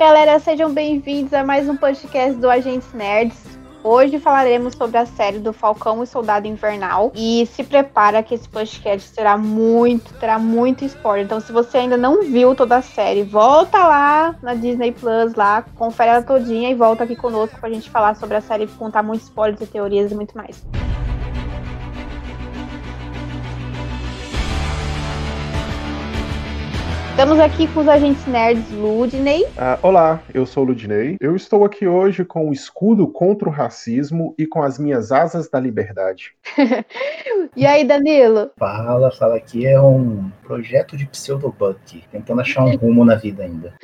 Galera, sejam bem-vindos a mais um podcast do Agentes Nerds. Hoje falaremos sobre a série do Falcão e Soldado Invernal. E se prepara que esse podcast terá muito, terá muito spoiler. Então, se você ainda não viu toda a série, volta lá na Disney Plus, lá, confere ela todinha e volta aqui conosco pra gente falar sobre a série, contar muitos spoilers e teorias e muito mais. Estamos aqui com os agentes nerds Ludney. Ah, olá, eu sou Ludney. Eu estou aqui hoje com o escudo contra o racismo e com as minhas asas da liberdade. e aí, Danilo? Fala, fala aqui é um projeto de pseudobuck, tentando achar um rumo na vida ainda.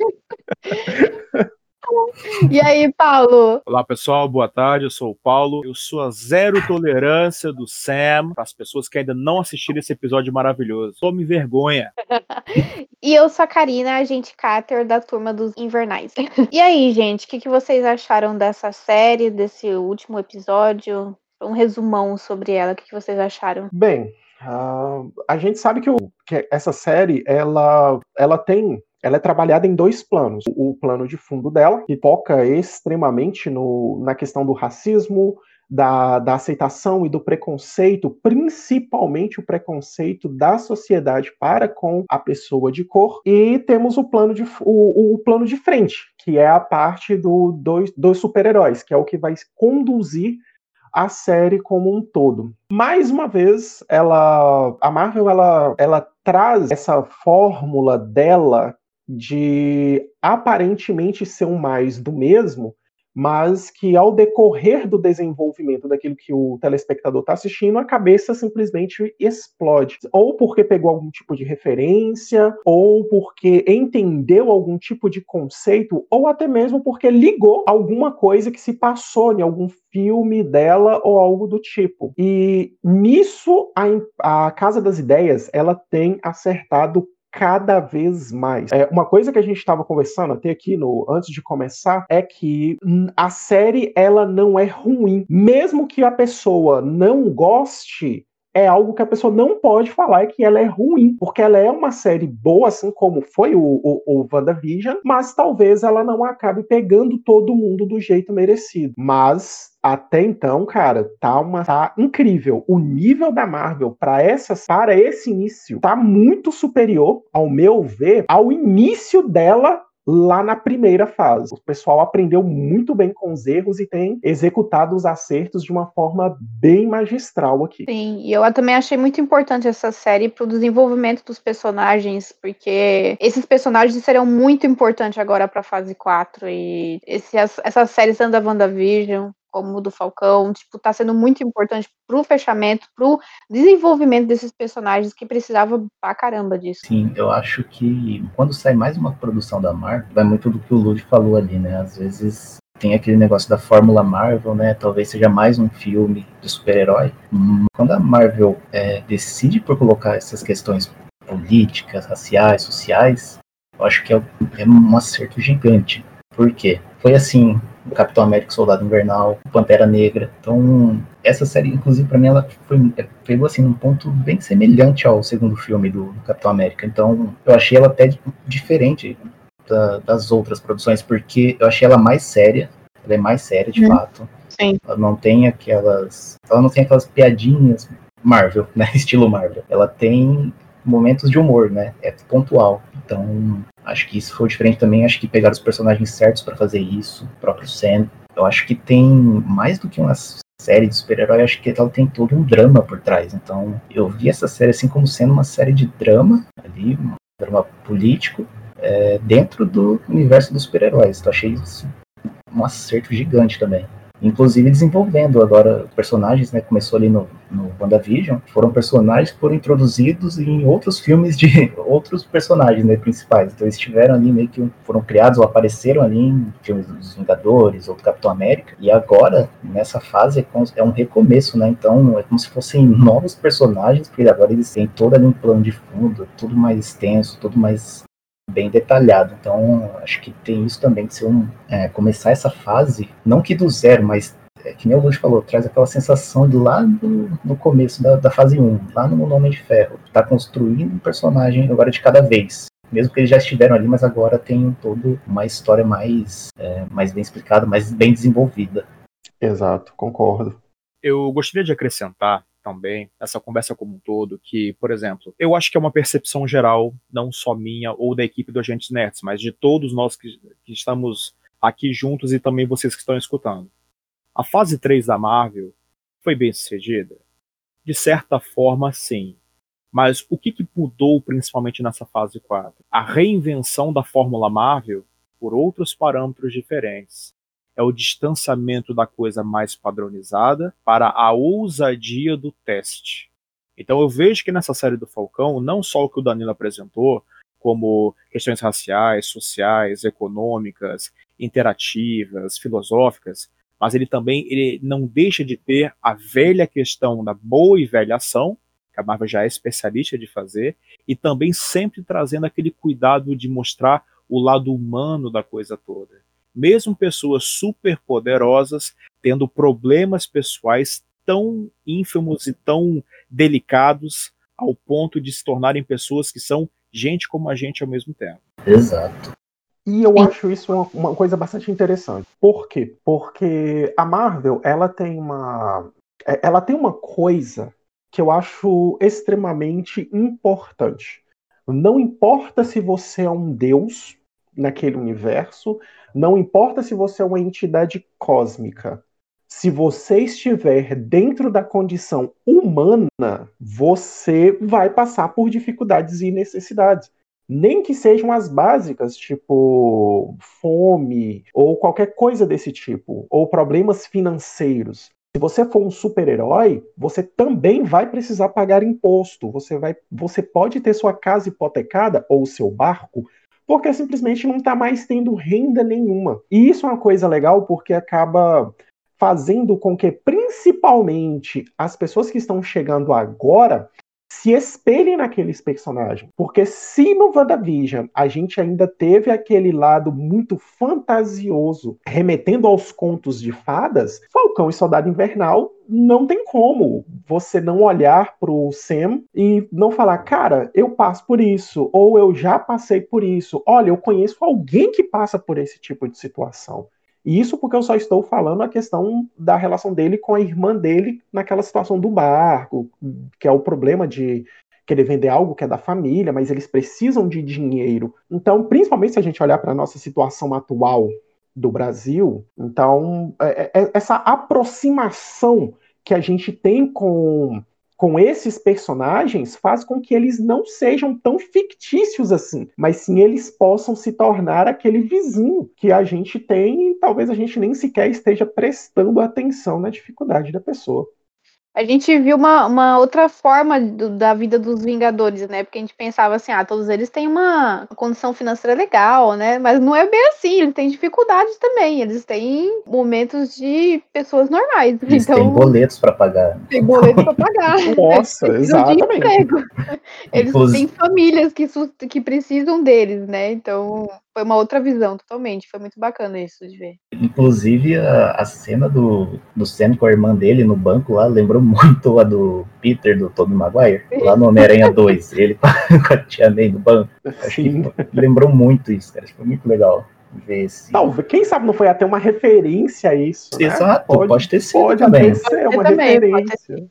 E aí, Paulo? Olá, pessoal, boa tarde. Eu sou o Paulo. Eu sou a zero tolerância do Sam para as pessoas que ainda não assistiram esse episódio maravilhoso. Tome vergonha. e eu sou a Karina, agente Carter da turma dos Invernais. e aí, gente, o que, que vocês acharam dessa série, desse último episódio? Um resumão sobre ela, o que, que vocês acharam? Bem, uh, a gente sabe que, o, que essa série ela, ela tem ela é trabalhada em dois planos. O plano de fundo dela, que foca extremamente no, na questão do racismo, da, da, aceitação e do preconceito, principalmente o preconceito da sociedade para com a pessoa de cor. E temos o plano de, o, o plano de frente, que é a parte do, dos, dos super-heróis, que é o que vai conduzir a série como um todo. Mais uma vez, ela, a Marvel ela, ela traz essa fórmula dela de aparentemente ser um mais do mesmo, mas que ao decorrer do desenvolvimento daquilo que o telespectador está assistindo, a cabeça simplesmente explode. Ou porque pegou algum tipo de referência, ou porque entendeu algum tipo de conceito, ou até mesmo porque ligou alguma coisa que se passou em algum filme dela ou algo do tipo. E nisso a, a Casa das Ideias ela tem acertado cada vez mais. É, uma coisa que a gente estava conversando até aqui no antes de começar é que a série ela não é ruim, mesmo que a pessoa não goste é algo que a pessoa não pode falar que ela é ruim, porque ela é uma série boa, assim como foi o, o, o WandaVision, mas talvez ela não acabe pegando todo mundo do jeito merecido. Mas até então, cara, tá uma tá incrível. O nível da Marvel para essa para esse início tá muito superior, ao meu ver, ao início dela lá na primeira fase. O pessoal aprendeu muito bem com os erros e tem executado os acertos de uma forma bem magistral aqui. Sim, e eu também achei muito importante essa série para o desenvolvimento dos personagens, porque esses personagens serão muito importantes agora para a fase 4 e esse, essa série sendo da WandaVision como o do Falcão, tipo, tá sendo muito importante pro fechamento, pro desenvolvimento desses personagens que precisava pra caramba disso. Sim, eu acho que quando sai mais uma produção da Marvel, vai muito do que o Lud falou ali, né? Às vezes tem aquele negócio da fórmula Marvel, né? Talvez seja mais um filme de super-herói. Quando a Marvel é, decide por colocar essas questões políticas, raciais, sociais, eu acho que é, é um acerto gigante. Por quê? Foi assim Capitão América, Soldado Invernal, Pantera Negra. Então, essa série, inclusive, para mim, ela foi, é, pegou assim um ponto bem semelhante ao segundo filme do, do Capitão América. Então, eu achei ela até diferente da, das outras produções, porque eu achei ela mais séria. Ela é mais séria, de hum. fato. Sim. Ela não tem aquelas, ela não tem aquelas piadinhas Marvel, né, estilo Marvel. Ela tem momentos de humor, né? É pontual. Então, acho que isso foi diferente também. Acho que pegaram os personagens certos para fazer isso. O próprio Sam. Eu acho que tem mais do que uma série de super-herói, acho que ela tem todo um drama por trás. Então, eu vi essa série assim como sendo uma série de drama ali, um drama político, é, dentro do universo dos super-heróis. Então, achei isso um acerto gigante também. Inclusive desenvolvendo agora personagens, né? Começou ali no, no WandaVision, foram personagens que foram introduzidos em outros filmes de outros personagens né, principais. Então eles estiveram ali meio que foram criados ou apareceram ali em filmes dos Vingadores ou do Capitão América. E agora, nessa fase, é, é um recomeço, né? Então é como se fossem novos personagens, porque agora eles têm todo ali um plano de fundo, tudo mais extenso, tudo mais bem detalhado. Então, acho que tem isso também de ser um é, começar essa fase, não que do zero, mas é, que nem o Luz falou, traz aquela sensação de lá do, no começo da, da fase 1, lá no Homem de Ferro, tá construindo um personagem agora de cada vez. Mesmo que eles já estiveram ali, mas agora tem todo uma história mais, é, mais bem explicada, mais bem desenvolvida. Exato, concordo. Eu gostaria de acrescentar também, essa conversa como um todo, que, por exemplo, eu acho que é uma percepção geral, não só minha ou da equipe do Agentes Nerds, mas de todos nós que, que estamos aqui juntos e também vocês que estão escutando. A fase 3 da Marvel foi bem sucedida? De certa forma, sim. Mas o que, que mudou principalmente nessa fase 4? A reinvenção da fórmula Marvel por outros parâmetros diferentes é o distanciamento da coisa mais padronizada para a ousadia do teste. Então eu vejo que nessa série do Falcão, não só o que o Danilo apresentou, como questões raciais, sociais, econômicas, interativas, filosóficas, mas ele também ele não deixa de ter a velha questão da boa e velha ação, que a Marvel já é especialista de fazer, e também sempre trazendo aquele cuidado de mostrar o lado humano da coisa toda mesmo pessoas super poderosas tendo problemas pessoais tão ínfimos e tão delicados ao ponto de se tornarem pessoas que são gente como a gente ao mesmo tempo. Exato. E eu acho isso uma, uma, coisa bastante interessante. Por quê? Porque a Marvel, ela tem uma é, ela tem uma coisa que eu acho extremamente importante. Não importa se você é um deus naquele universo, não importa se você é uma entidade cósmica, se você estiver dentro da condição humana, você vai passar por dificuldades e necessidades. Nem que sejam as básicas, tipo fome ou qualquer coisa desse tipo, ou problemas financeiros. Se você for um super-herói, você também vai precisar pagar imposto. Você, vai, você pode ter sua casa hipotecada ou seu barco porque simplesmente não está mais tendo renda nenhuma. E isso é uma coisa legal porque acaba fazendo com que, principalmente, as pessoas que estão chegando agora se espelhem naqueles personagens. Porque se no WandaVision a gente ainda teve aquele lado muito fantasioso, remetendo aos contos de fadas, Falcão e Soldado Invernal não tem como você não olhar pro Sam e não falar, cara, eu passo por isso, ou eu já passei por isso. Olha, eu conheço alguém que passa por esse tipo de situação. E isso porque eu só estou falando a questão da relação dele com a irmã dele naquela situação do barco, que é o problema de querer vender algo que é da família, mas eles precisam de dinheiro. Então, principalmente se a gente olhar para a nossa situação atual do Brasil, então é, é, essa aproximação que a gente tem com com esses personagens faz com que eles não sejam tão fictícios assim, mas sim eles possam se tornar aquele vizinho que a gente tem e talvez a gente nem sequer esteja prestando atenção na dificuldade da pessoa a gente viu uma, uma outra forma do, da vida dos Vingadores, né? Porque a gente pensava assim, ah, todos eles têm uma condição financeira legal, né? Mas não é bem assim, eles têm dificuldades também, eles têm momentos de pessoas normais. Eles então, têm boletos para pagar. Tem boletos para pagar. Nossa, eles exatamente. Eles têm famílias que, que precisam deles, né? Então, foi uma outra visão totalmente. Foi muito bacana isso de ver. Inclusive, a, a cena do, do Sam com a irmã dele no banco lá lembrou muito a do Peter, do Tobey Maguire, lá no Homem-Aranha 2. Ele com a tia May no banco. Acho que lembrou muito isso, cara. Foi muito legal ver esse. Talvez, quem sabe não foi até uma referência a isso. Né? Exato, pode, pode ter sido pode também. Pode ser uma também, referência.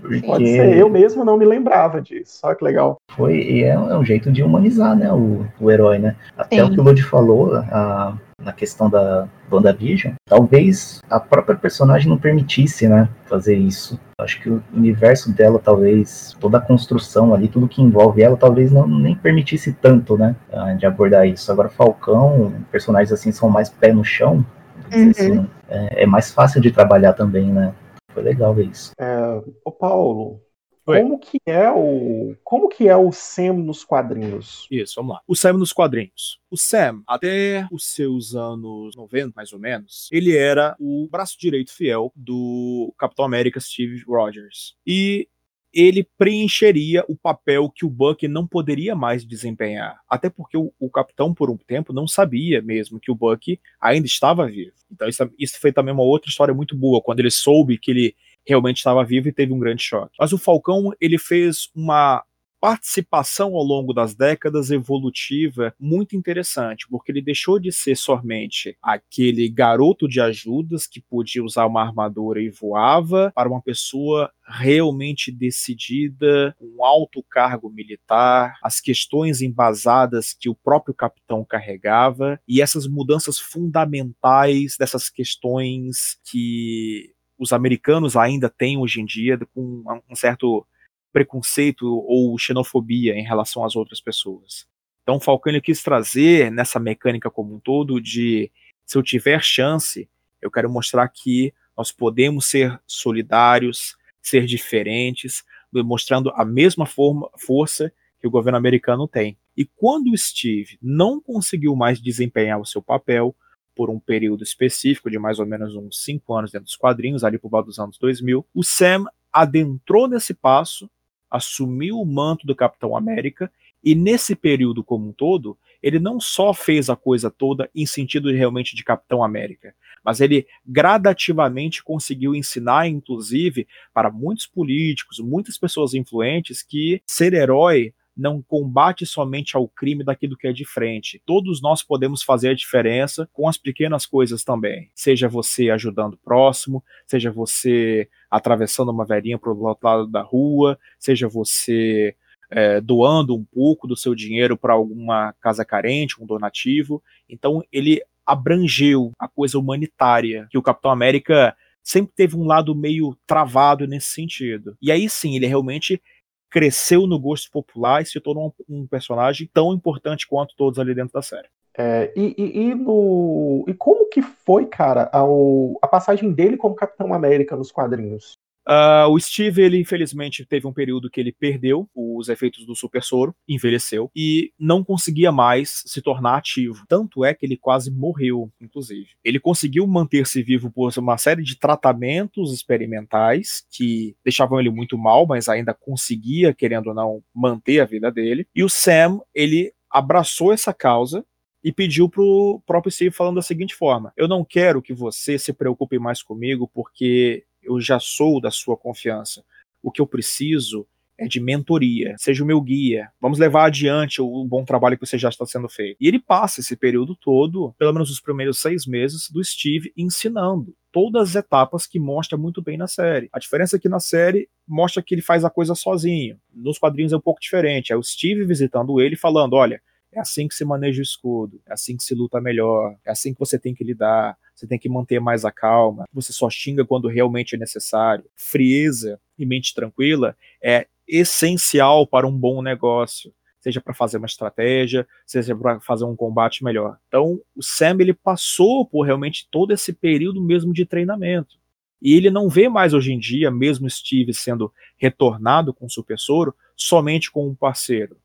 Porque... Pode ser, eu mesmo não me lembrava disso. Olha que legal. Foi, e é, um é jeito de humanizar, né, o, o herói, né? Até Sim. o que o Lud falou a, na questão da WandaVision, talvez a própria personagem não permitisse, né, fazer isso. Acho que o universo dela, talvez, toda a construção ali, tudo que envolve ela, talvez não nem permitisse tanto, né, de abordar isso. Agora, Falcão, personagens assim são mais pé no chão, uhum. assim, é, é mais fácil de trabalhar também, né? Foi legal ver isso. É, ô Paulo, Oi. como que é o como que é o Sam nos quadrinhos? Isso, vamos lá. O Sam nos quadrinhos. O Sam, até os seus anos 90, mais ou menos, ele era o braço direito fiel do Capitão América Steve Rogers. E ele preencheria o papel que o Buck não poderia mais desempenhar. Até porque o, o, capitão, por um tempo, não sabia mesmo que o Buck ainda estava vivo. Então, isso, isso foi também uma outra história muito boa, quando ele soube que ele realmente estava vivo e teve um grande choque. Mas o Falcão, ele fez uma participação ao longo das décadas evolutiva muito interessante, porque ele deixou de ser somente aquele garoto de ajudas que podia usar uma armadura e voava, para uma pessoa realmente decidida, um alto cargo militar, as questões embasadas que o próprio capitão carregava e essas mudanças fundamentais dessas questões que os americanos ainda têm hoje em dia com um certo preconceito ou xenofobia em relação às outras pessoas. Então, Falcone quis trazer nessa mecânica como um todo de se eu tiver chance, eu quero mostrar que nós podemos ser solidários, ser diferentes, mostrando a mesma forma, força que o governo americano tem. E quando o Steve não conseguiu mais desempenhar o seu papel, por um período específico de mais ou menos uns cinco anos dentro dos quadrinhos, ali por volta dos anos 2000, o Sam adentrou nesse passo assumiu o manto do Capitão América e nesse período como um todo, ele não só fez a coisa toda em sentido realmente de Capitão América, mas ele gradativamente conseguiu ensinar, inclusive, para muitos políticos, muitas pessoas influentes, que ser herói não combate somente ao crime daquilo que é de frente. Todos nós podemos fazer a diferença com as pequenas coisas também. Seja você ajudando o próximo, seja você atravessando uma velhinha para o outro lado da rua, seja você é, doando um pouco do seu dinheiro para alguma casa carente, um donativo. Então ele abrangeu a coisa humanitária que o Capitão América sempre teve um lado meio travado nesse sentido. E aí sim, ele realmente cresceu no gosto popular e se tornou um, um personagem tão importante quanto todos ali dentro da série. É, e, e, e, no, e como que foi, cara, ao, a passagem dele como Capitão América nos quadrinhos? Uh, o Steve, ele infelizmente teve um período que ele perdeu os efeitos do super soro, envelheceu e não conseguia mais se tornar ativo. Tanto é que ele quase morreu, inclusive. Ele conseguiu manter-se vivo por uma série de tratamentos experimentais que deixavam ele muito mal, mas ainda conseguia, querendo ou não, manter a vida dele. E o Sam, ele abraçou essa causa e pediu pro próprio Steve falando da seguinte forma: Eu não quero que você se preocupe mais comigo porque eu já sou da sua confiança. O que eu preciso é de mentoria, seja o meu guia, vamos levar adiante o bom trabalho que você já está sendo feito. E ele passa esse período todo, pelo menos os primeiros seis meses, do Steve ensinando todas as etapas que mostra muito bem na série. A diferença é que na série mostra que ele faz a coisa sozinho. Nos quadrinhos é um pouco diferente. É o Steve visitando ele falando: olha, é assim que se maneja o escudo, é assim que se luta melhor, é assim que você tem que lidar você tem que manter mais a calma, você só xinga quando realmente é necessário. Frieza e mente tranquila é essencial para um bom negócio, seja para fazer uma estratégia, seja para fazer um combate melhor. Então, o Sam ele passou por realmente todo esse período mesmo de treinamento. E ele não vê mais hoje em dia, mesmo Steve sendo retornado com o Super Soro, somente como um parceiro.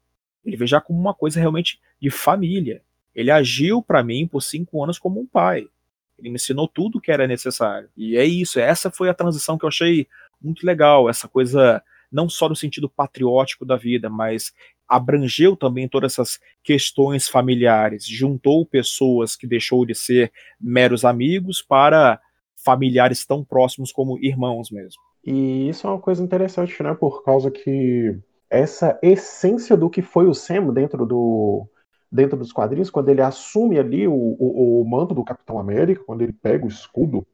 Ele vê já como uma coisa realmente de família. Ele agiu para mim por cinco anos como um pai. Ele me ensinou tudo que era necessário. E é isso, essa foi a transição que eu achei muito legal, essa coisa não só no sentido patriótico da vida, mas abrangeu também todas essas questões familiares, juntou pessoas que deixou de ser meros amigos para familiares tão próximos como irmãos mesmo. E isso é uma coisa interessante, né? Por causa que essa essência do que foi o Sam dentro do, dentro dos quadrinhos, quando ele assume ali o, o, o, manto do Capitão América, quando ele pega o escudo.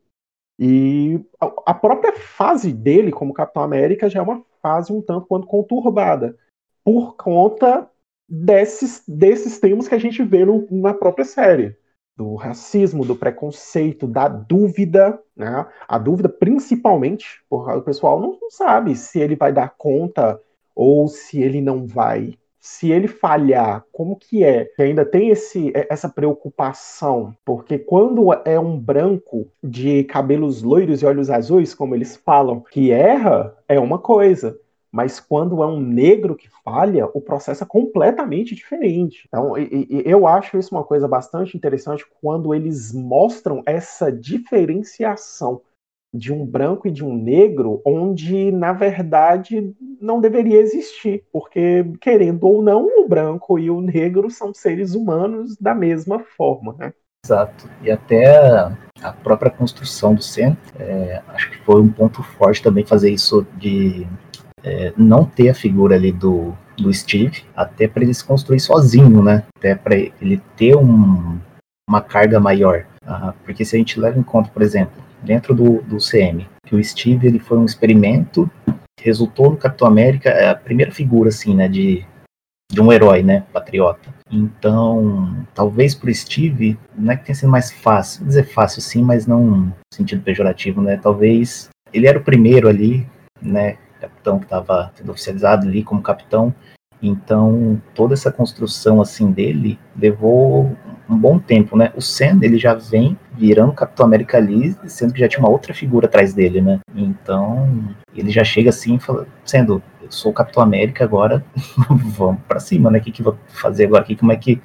E a, a, própria fase dele como Capitão América já é uma fase um tanto quanto conturbada, por conta desses, desses termos que a gente vê no, na própria série. Do racismo, do preconceito, da dúvida, né? A dúvida principalmente, porque o pessoal não sabe se ele vai dar conta ou se ele não vai se ele falhar, como que é? Que ainda tem esse, é, essa preocupação, porque quando é um branco de cabelos loiros e olhos azuis, como eles falam, que erra, é uma coisa. Mas quando é um negro que falha, o processo é completamente diferente. Então, eu acho isso uma coisa bastante interessante quando eles mostram essa diferenciação de um branco e de um negro, onde na verdade não deveria existir, porque querendo ou não, o branco e o negro são seres humanos da mesma forma, né? Exato. E até a própria construção do centro, é, acho que foi um ponto forte também fazer isso de é, não ter a figura ali do, do Steve, até para ele se construir sozinho, né? Até para ele ter um, uma carga maior. Uh, porque se a gente leva em conta, por exemplo, dentro do, do CM, que o Steve ele foi um experimento, resultou no Capitão América, é a primeira figura assim, né, de, de um herói, né, patriota. Então, talvez para o Steve, não é que tenha sido mais fácil, dizer fácil sim, mas não no sentido pejorativo, né? Talvez ele era o primeiro ali, né, capitão que estava sendo oficializado ali como capitão. Então, toda essa construção assim dele levou um bom tempo, né? O Sam, ele já vem virando Capitão América ali, sendo que já tinha uma outra figura atrás dele, né? Então, ele já chega assim, fala, sendo, eu sou o Capitão América agora, vamos para cima, né? O que que vou fazer agora? Que, como é que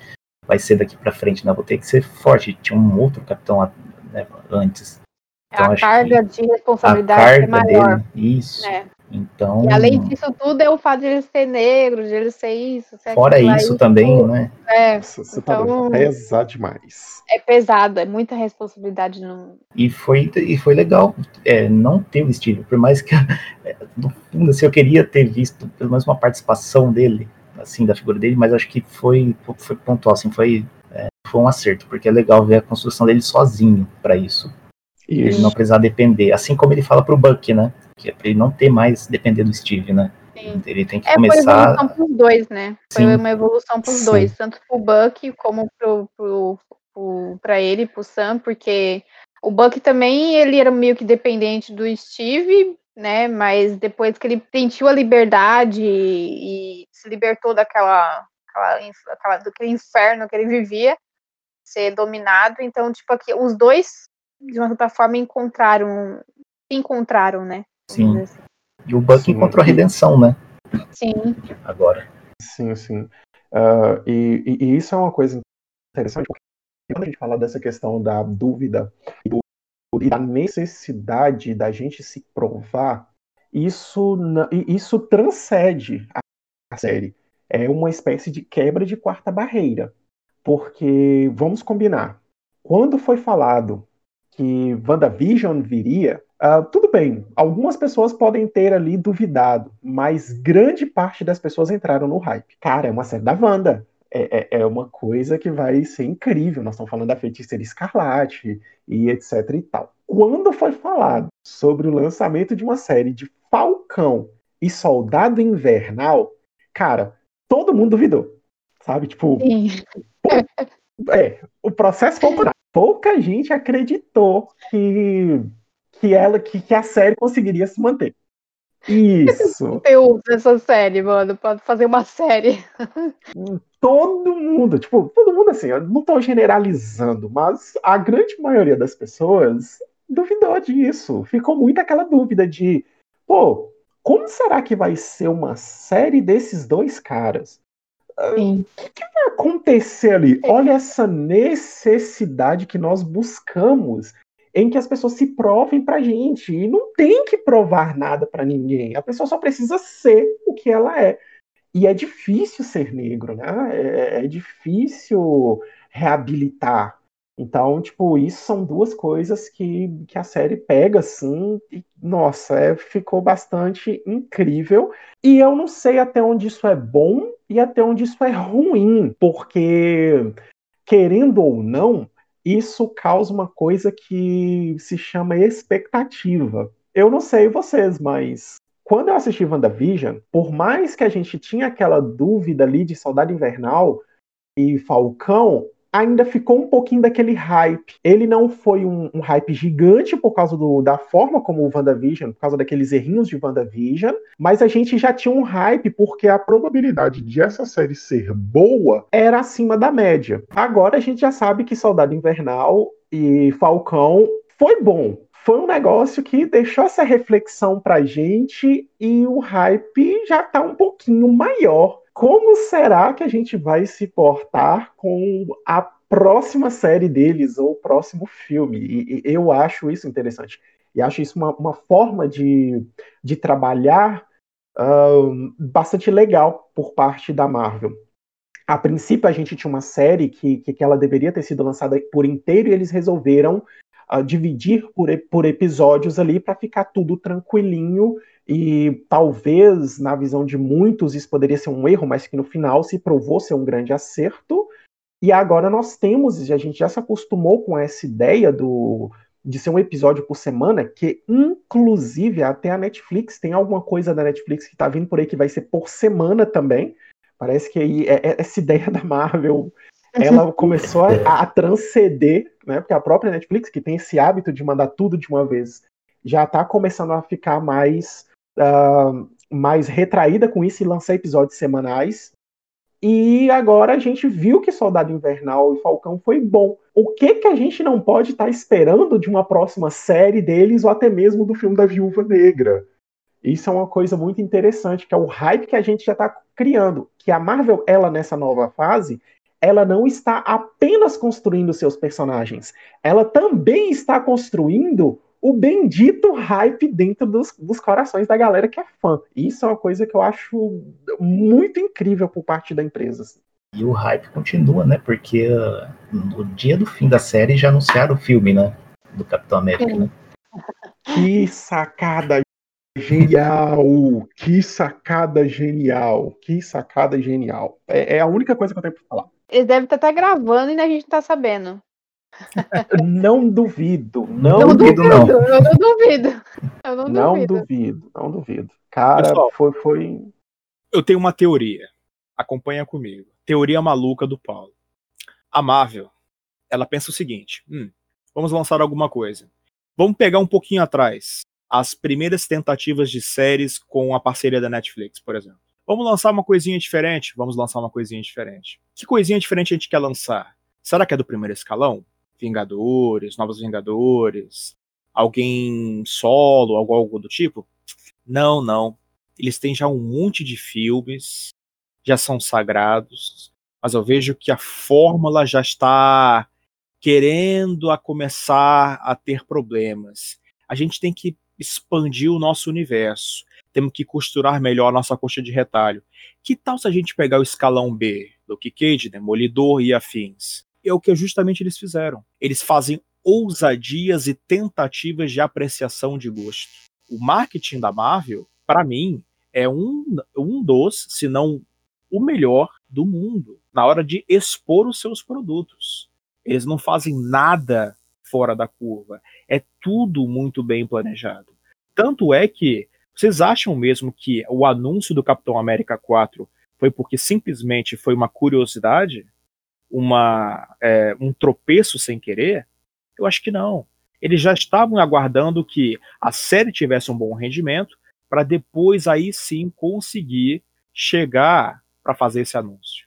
vai ser daqui para frente, né? Vou ter que ser forte. Tinha um outro capitão né, antes. Então, a carga de responsabilidade a carga é maior. Dele, isso. É. Então, e além disso tudo é o fato de ele ser negro, de ele ser isso. Ser fora isso aí, também, tudo. né? É, Você tá então, tá pesa demais. É pesado, é muita responsabilidade. No... E, foi, e foi legal é, não ter o Steve, por mais que, no fundo, assim, eu queria ter visto pelo menos uma participação dele, assim, da figura dele, mas acho que foi, foi pontual, assim, foi, é, foi um acerto, porque é legal ver a construção dele sozinho para isso. Isso. Ele não precisar depender. Assim como ele fala pro Buck, né? Que é pra ele não ter mais depender do Steve, né? Sim. Ele tem que é, começar. Foi uma evolução pros dois, né? Foi Sim. uma evolução pros Sim. dois, tanto pro Buck como pro, pro, pro, pra ele, pro Sam, porque o Buck também ele era meio que dependente do Steve, né? Mas depois que ele sentiu a liberdade e, se libertou daquela, aquela, aquela, daquele inferno que ele vivia, ser dominado, então, tipo, aqui, os dois de uma certa forma, encontraram. Se encontraram, né? Sim. Assim. E o Buck encontrou a redenção, né? Sim. Agora. Sim, sim. Uh, e, e, e, isso é uma coisa interessante, porque quando a gente fala dessa questão da dúvida e, do, e da necessidade da gente se provar, isso, isso transcende a série. É uma espécie de quebra de quarta barreira. Porque, vamos combinar, quando foi falado que WandaVision viria, uh, tudo bem, algumas pessoas podem ter ali duvidado, mas grande parte das pessoas entraram no hype. Cara, é uma série da Wanda. É, é, é uma coisa que vai ser incrível. Nós estamos falando da feiticeira escarlate e etc e tal. Quando foi falado sobre o lançamento de uma série de Falcão e Soldado Invernal, cara, todo mundo duvidou. Sabe? Tipo. É, o processo foi pouca gente acreditou que, que ela que, que a série conseguiria se manter. Isso. Conteúdo dessa série, mano. Pode fazer uma série. Todo mundo, tipo, todo mundo assim, eu não tô generalizando, mas a grande maioria das pessoas duvidou disso. Ficou muito aquela dúvida de, pô, como será que vai ser uma série desses dois caras? Sim. O que, vai acontecer ali? Olha essa necessidade que nós buscamos em que as pessoas se provem pra gente. E não tem que provar nada para ninguém. A pessoa só precisa ser o que ela é. E é difícil ser negro, né? É, é difícil reabilitar. Então, tipo, isso são duas coisas que, que a série pega, assim, e, nossa, é, ficou bastante incrível. E eu não sei até onde isso é bom e até onde isso é ruim, porque, querendo ou não, isso causa uma coisa que se chama expectativa. Eu não sei vocês, mas quando eu assisti WandaVision, por mais que a gente tinha aquela dúvida ali de Soldado Invernal e Falcão, ainda ficou um pouquinho daquele hype. Ele não foi um, um, hype gigante por causa do, da forma como o WandaVision, por causa daqueles errinhos de WandaVision, mas a gente já tinha um hype porque a probabilidade de essa série ser boa era acima da média. Agora a gente já sabe que Soldado Invernal e Falcão foi bom. Foi um negócio que deixou essa reflexão pra gente e o hype já tá um pouquinho maior como será que a gente vai se portar com a próxima série deles ou o próximo filme? E, e eu acho isso interessante. E acho isso uma, uma forma de, de trabalhar uh, bastante legal por parte da Marvel. A princípio, a gente tinha uma série que, que, que ela deveria ter sido lançada por inteiro e eles resolveram uh, dividir por, por episódios ali para ficar tudo tranquilinho e talvez na visão de muitos isso poderia ser um erro, mas que no final se provou ser um grande acerto. E agora nós temos, a gente já se acostumou com essa ideia do de ser um episódio por semana, que inclusive até a Netflix tem alguma coisa da Netflix que tá vindo por aí que vai ser por semana também. Parece que aí é, é, essa ideia da Marvel ela começou a, a, transcender, né? Porque a própria Netflix, que tem esse hábito de mandar tudo de uma vez, já está começando a ficar mais, uh, mais retraída com isso e lançar episódios semanais. E agora a gente viu que Soldado Invernal e Falcão foi bom. O que que a gente não pode estar tá esperando de uma próxima série deles ou até mesmo do filme da Viúva Negra? Isso é uma coisa muito interessante, que é o hype que a gente já está criando. Que a Marvel, ela nessa nova fase, ela não está apenas construindo seus personagens, ela também está construindo o bendito hype dentro dos, dos, corações da galera que é fã. Isso é uma coisa que eu acho muito incrível por parte da empresa. Assim. E o hype continua, né? Porque uh, no dia do fim da série já anunciaram o filme, né? Do Capitão América, né? Que sacada genial! Que sacada genial! Que sacada genial! É, é, a única coisa que eu tenho pra falar. Eles devem estar gravando e a gente não tá sabendo. Não duvido, não, não duvido, não. Eu não duvido. Eu não, não duvido. duvido, não duvido. Cara, Pessoal, foi, foi. Eu tenho uma teoria. Acompanha comigo. Teoria maluca do Paulo. A Marvel, ela pensa o seguinte: hum, vamos lançar alguma coisa. Vamos pegar um pouquinho atrás as primeiras tentativas de séries com a parceria da Netflix, por exemplo. Vamos lançar uma coisinha diferente? Vamos lançar uma coisinha diferente. Que coisinha diferente a gente quer lançar? Será que é do primeiro escalão? Vingadores, Novos Vingadores, alguém solo, algo, algo do tipo? Não, não. Eles têm já um monte de filmes, já são sagrados, mas eu vejo que a fórmula já está querendo a começar a ter problemas. A gente tem que expandir o nosso universo. Temos que costurar melhor a nossa coxa de retalho. Que tal se a gente pegar o escalão B, do Cage, Demolidor e afins? É o que justamente eles fizeram. Eles fazem ousadias e tentativas de apreciação de gosto. O marketing da Marvel, para mim, é um, um dos, se não o melhor do mundo, na hora de expor os seus produtos. Eles não fazem nada fora da curva. É tudo muito bem planejado. Tanto é que vocês acham mesmo que o anúncio do Capitão América 4 foi porque simplesmente foi uma curiosidade? Uma, é, um tropeço sem querer? Eu acho que não. Eles já estavam aguardando que a série tivesse um bom rendimento para depois aí sim conseguir chegar para fazer esse anúncio.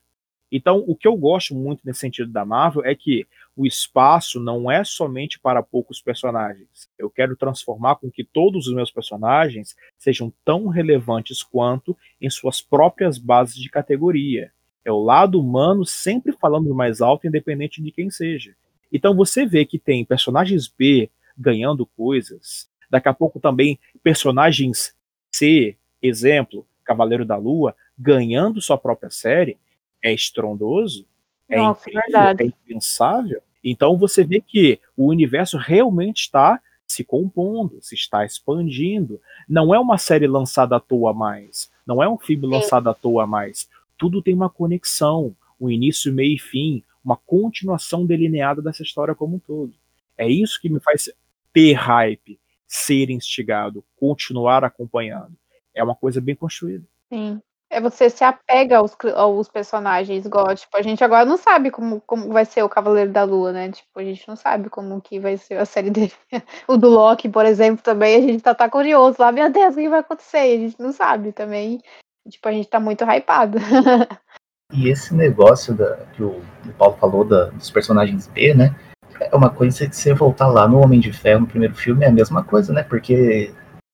Então, o que eu gosto muito nesse sentido da Marvel é que o espaço não é somente para poucos personagens. Eu quero transformar com que todos os meus personagens sejam tão relevantes quanto em suas próprias bases de categoria. É o lado humano sempre falando mais alto, independente de quem seja. Então você vê que tem personagens B ganhando coisas, daqui a pouco também personagens C, exemplo, Cavaleiro da Lua, ganhando sua própria série, é estrondoso, é, Nossa, incrível, é impensável. Então você vê que o universo realmente está se compondo, se está expandindo. Não é uma série lançada à toa mais, não é um filme lançado à toa mais tudo tem uma conexão, um início, meio e fim, uma continuação delineada dessa história como um todo. É isso que me faz ter hype, ser instigado, continuar acompanhando. É uma coisa bem construída. Sim. É você se apega aos, aos personagens, igual, tipo, a gente agora não sabe como, como vai ser o Cavaleiro da Lua, né? Tipo, a gente não sabe como que vai ser a série dele. o do Loki, por exemplo, também, a gente tá, tá curioso lá, meu Deus, o que vai acontecer? A gente não sabe também. Tipo, a gente tá muito hypado. e esse negócio da, que o, o Paulo falou da, dos personagens B, né? É uma coisa que você voltar lá no Homem de Ferro, no primeiro filme, é a mesma coisa, né? Porque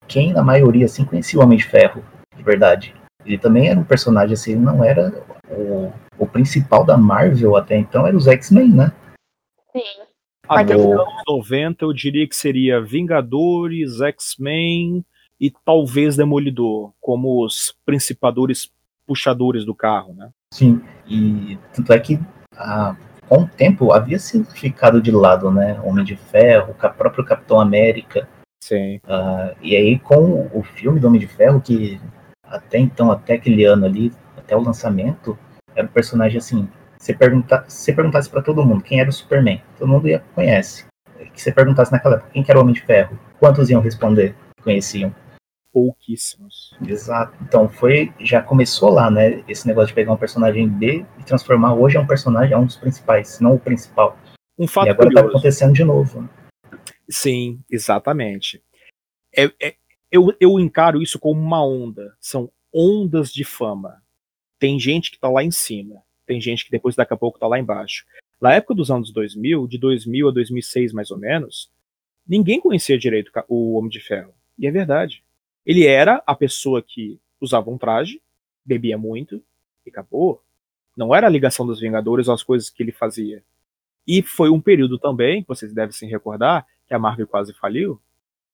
quem, na maioria, assim, conhecia o Homem de Ferro, de verdade. Ele também era um personagem, assim, não era o, o principal da Marvel até então, era os X-Men, né? Sim. Até os anos 90, eu diria que seria Vingadores, X-Men, e talvez Demolidor, como os principadores puxadores do carro, né? Sim, e tanto é que ah, com o tempo havia sido ficado de lado, né? Homem de Ferro, o próprio Capitão América. Sim. Uh, e aí, com o filme do Homem de Ferro, que até então, até aquele ano ali, até o lançamento, era um personagem assim. Se pergunta, se perguntasse para todo mundo quem era o Superman, todo mundo ia conhece. Que você perguntasse naquela época quem era o Homem de Ferro, quantos iam responder? Conheciam pouquíssimos. Exato. Então foi, já começou lá, né? Esse negócio de pegar um personagem B e transformar hoje é um personagem, é um dos principais, se não o principal. Um fato e agora curioso. tá acontecendo de novo. Sim, exatamente. É, é, eu, eu encaro isso como uma onda. São ondas de fama. Tem gente que tá lá em cima. Tem gente que depois daqui a pouco tá lá embaixo. Na época dos anos 2000, de 2000 a 2006 mais ou menos, ninguém conhecia direito o Homem de Ferro. E é verdade. Ele era a pessoa que usava um traje, bebia muito e acabou. Não era a ligação dos Vingadores ou as coisas que ele fazia. E foi um período também, vocês devem se recordar, que a Marvel quase faliu.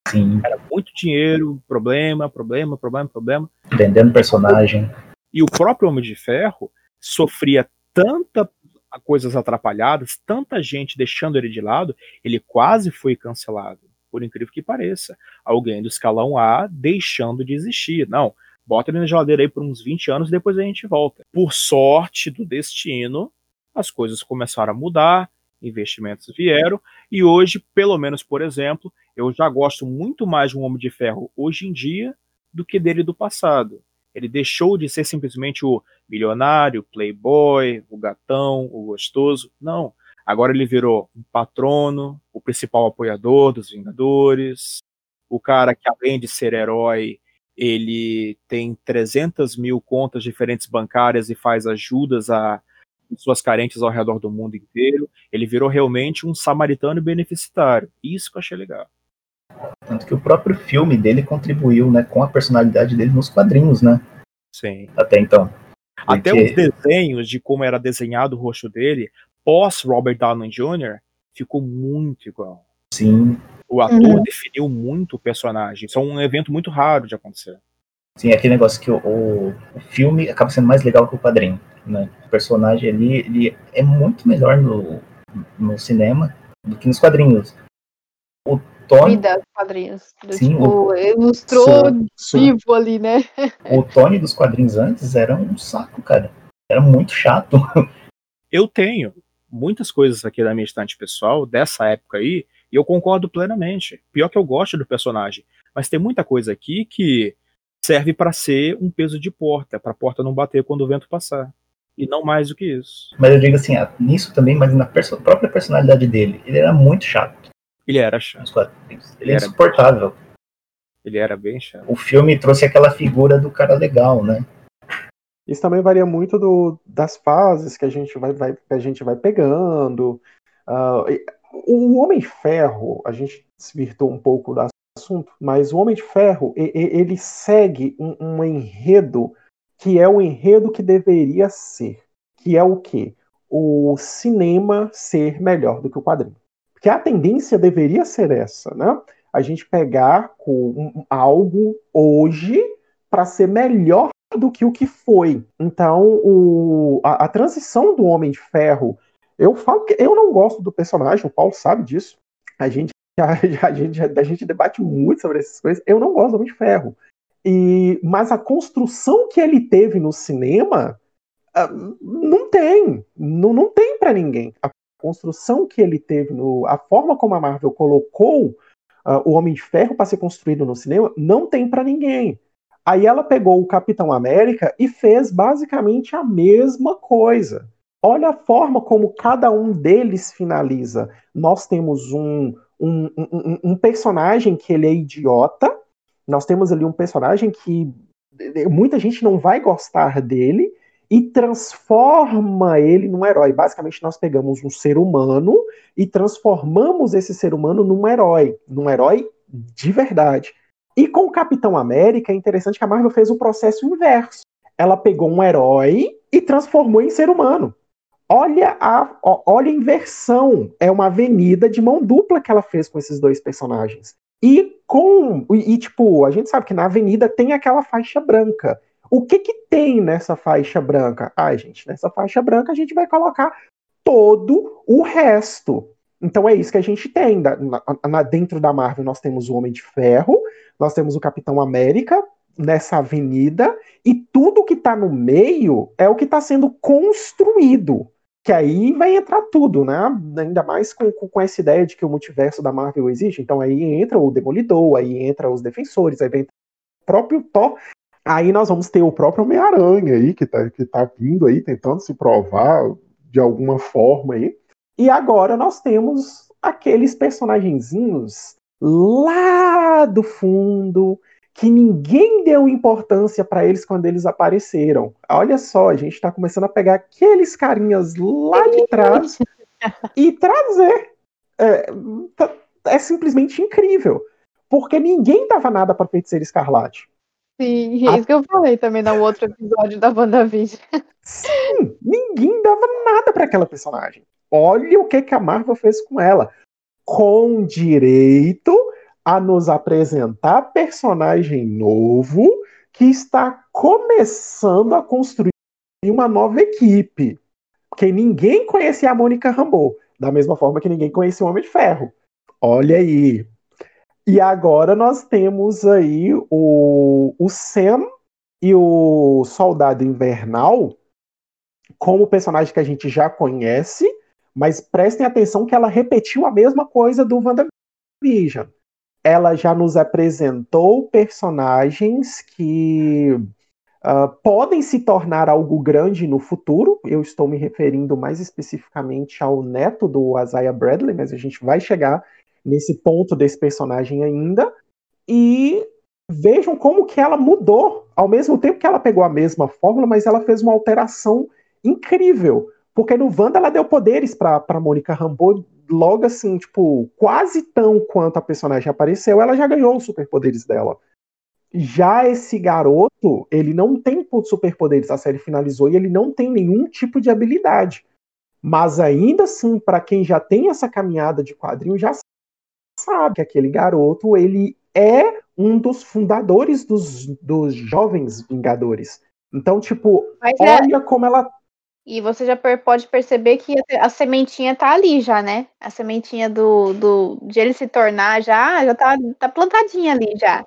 Sim. Era muito dinheiro, problema, problema, problema, problema. Vendendo personagem. E o próprio Homem de Ferro sofria tanta coisas atrapalhadas, tanta gente deixando ele de lado, ele quase foi cancelado por incrível que pareça. Alguém do escalão A deixando de existir. Não, bota ele na geladeira aí por uns 20 anos e depois a gente volta. Por sorte do destino, as coisas começaram a mudar, investimentos vieram, e hoje, pelo menos por exemplo, eu já gosto muito mais de um Homem de Ferro hoje em dia do que dele do passado. Ele deixou de ser simplesmente o milionário, playboy, o gatão, o gostoso. Não. Agora ele virou um patrono, o principal apoiador dos Vingadores, o cara que, além de ser herói, ele tem 300 mil contas diferentes bancárias e faz ajudas a pessoas carentes ao redor do mundo inteiro. Ele virou realmente um samaritano beneficitário. Isso que eu achei legal. Tanto que o próprio filme dele contribuiu né, com a personalidade dele nos quadrinhos, né? Sim. Até então. Porque... Até os desenhos de como era desenhado o rosto dele pós Robert Downey Jr. ficou muito igual. Sim. O ator uhum. definiu muito o personagem. Isso é um evento muito raro de acontecer. Sim, é aquele negócio que o, o, o, filme acaba sendo mais legal que o quadrinho. Né? O personagem ali ele é muito melhor no, no cinema do que nos quadrinhos. O Tony. Vida quadrinhos. Sim, tipo, o, ilustrou vivo ali, né? O Tony dos quadrinhos antes era um saco, cara. Era muito chato. Eu tenho muitas coisas aqui da minha estante pessoal, dessa época aí, e eu concordo plenamente. Pior que eu gosto do personagem, mas tem muita coisa aqui que serve para ser um peso de porta, para a porta não bater quando o vento passar. E não mais do que isso. Mas eu digo assim, ah, nisso também, mas na perso própria personalidade dele, ele era muito chato. Ele era chato. Ele, ele é insuportável. Ele era bem chato. O filme trouxe aquela figura do cara legal, né? Isso também varia muito do, das fases que a gente vai, vai, a gente vai pegando. Uh, o Homem Ferro, a gente desvirtou um pouco do assunto, mas o Homem de Ferro, ele segue um, um enredo que é o enredo que deveria ser. Que é o quê? O cinema ser melhor do que o quadrinho. Porque a tendência deveria ser essa, né? A gente pegar com algo hoje para ser melhor do que o que foi. Então, o, a, a, transição do Homem de Ferro, eu falo que eu não gosto do personagem, o Paulo sabe disso. A gente, a, a gente, a gente debate muito sobre essas coisas. Eu não gosto do Homem de Ferro. E, mas a construção que ele teve no cinema uh, não tem. Não, não tem para ninguém. A construção que ele teve, no, a forma como a Marvel colocou uh, o Homem de Ferro para ser construído no cinema, não tem para ninguém. Aí ela pegou o Capitão América e fez basicamente a mesma coisa. Olha a forma como cada um deles finaliza. Nós temos um, um, um, um personagem que ele é idiota, nós temos ali um personagem que muita gente não vai gostar dele e transforma ele num herói. Basicamente, nós pegamos um ser humano e transformamos esse ser humano num herói, num herói de verdade. E com o Capitão América, é interessante que a Marvel fez o processo inverso. Ela pegou um herói e transformou em ser humano. Olha a, olha a inversão. É uma avenida de mão dupla que ela fez com esses dois personagens. E com. E, tipo, a gente sabe que na avenida tem aquela faixa branca. O que que tem nessa faixa branca? Ai, gente, nessa faixa branca a gente vai colocar todo o resto. Então é isso que a gente tem. Na, na, dentro da Marvel, nós temos o Homem de Ferro, nós temos o Capitão América nessa avenida, e tudo que está no meio é o que está sendo construído. Que aí vai entrar tudo, né? Ainda mais com, com, essa ideia de que o multiverso da Marvel existe. Então aí entra o Demolidor, aí entra os Defensores, aí vem o próprio Thor. Aí nós vamos ter o próprio Homem-Aranha aí, que tá, que tá vindo aí, tentando se provar de alguma forma aí. E agora nós temos aqueles personagenzinhos lá do fundo que ninguém deu importância para eles quando eles apareceram. Olha só, a gente está começando a pegar aqueles carinhas lá de trás e trazer. É, tá, é simplesmente incrível. Porque ninguém dava nada para Feiticeira Escarlate. Sim, é isso a... que eu falei também no outro episódio da WandaVision. Sim, ninguém dava nada para aquela personagem. Olha o que, que a Marvel fez com ela. Com direito a nos apresentar personagem novo que está começando a construir uma nova equipe. Porque ninguém conhecia a Mônica Rambeau, da mesma forma que ninguém conhecia o Homem de Ferro. Olha aí. E agora nós temos aí o, o Sam e o Soldado Invernal como personagem que a gente já conhece, mas prestem atenção que ela repetiu a mesma coisa do WandaVision ela já nos apresentou personagens que uh, podem se tornar algo grande no futuro. Eu estou me referindo mais especificamente ao neto do Isaiah Bradley, mas a gente vai chegar nesse ponto desse personagem ainda. E vejam como que ela mudou, ao mesmo tempo que ela pegou a mesma fórmula, mas ela fez uma alteração incrível. Porque no Wanda ela deu poderes para Mônica Rambeau logo assim, tipo, quase tão quanto a personagem apareceu, ela já ganhou os superpoderes dela. Já esse garoto, ele não tem superpoderes, a série finalizou e ele não tem nenhum tipo de habilidade. Mas ainda assim, para quem já tem essa caminhada de quadrinho, já sabe que aquele garoto, ele é um dos fundadores dos, dos jovens Vingadores. Então, tipo, Mas é olha é... como ela e você já pode perceber que a sementinha tá ali já, né? A sementinha do, do de ele se tornar já, já tá, tá plantadinha ali já.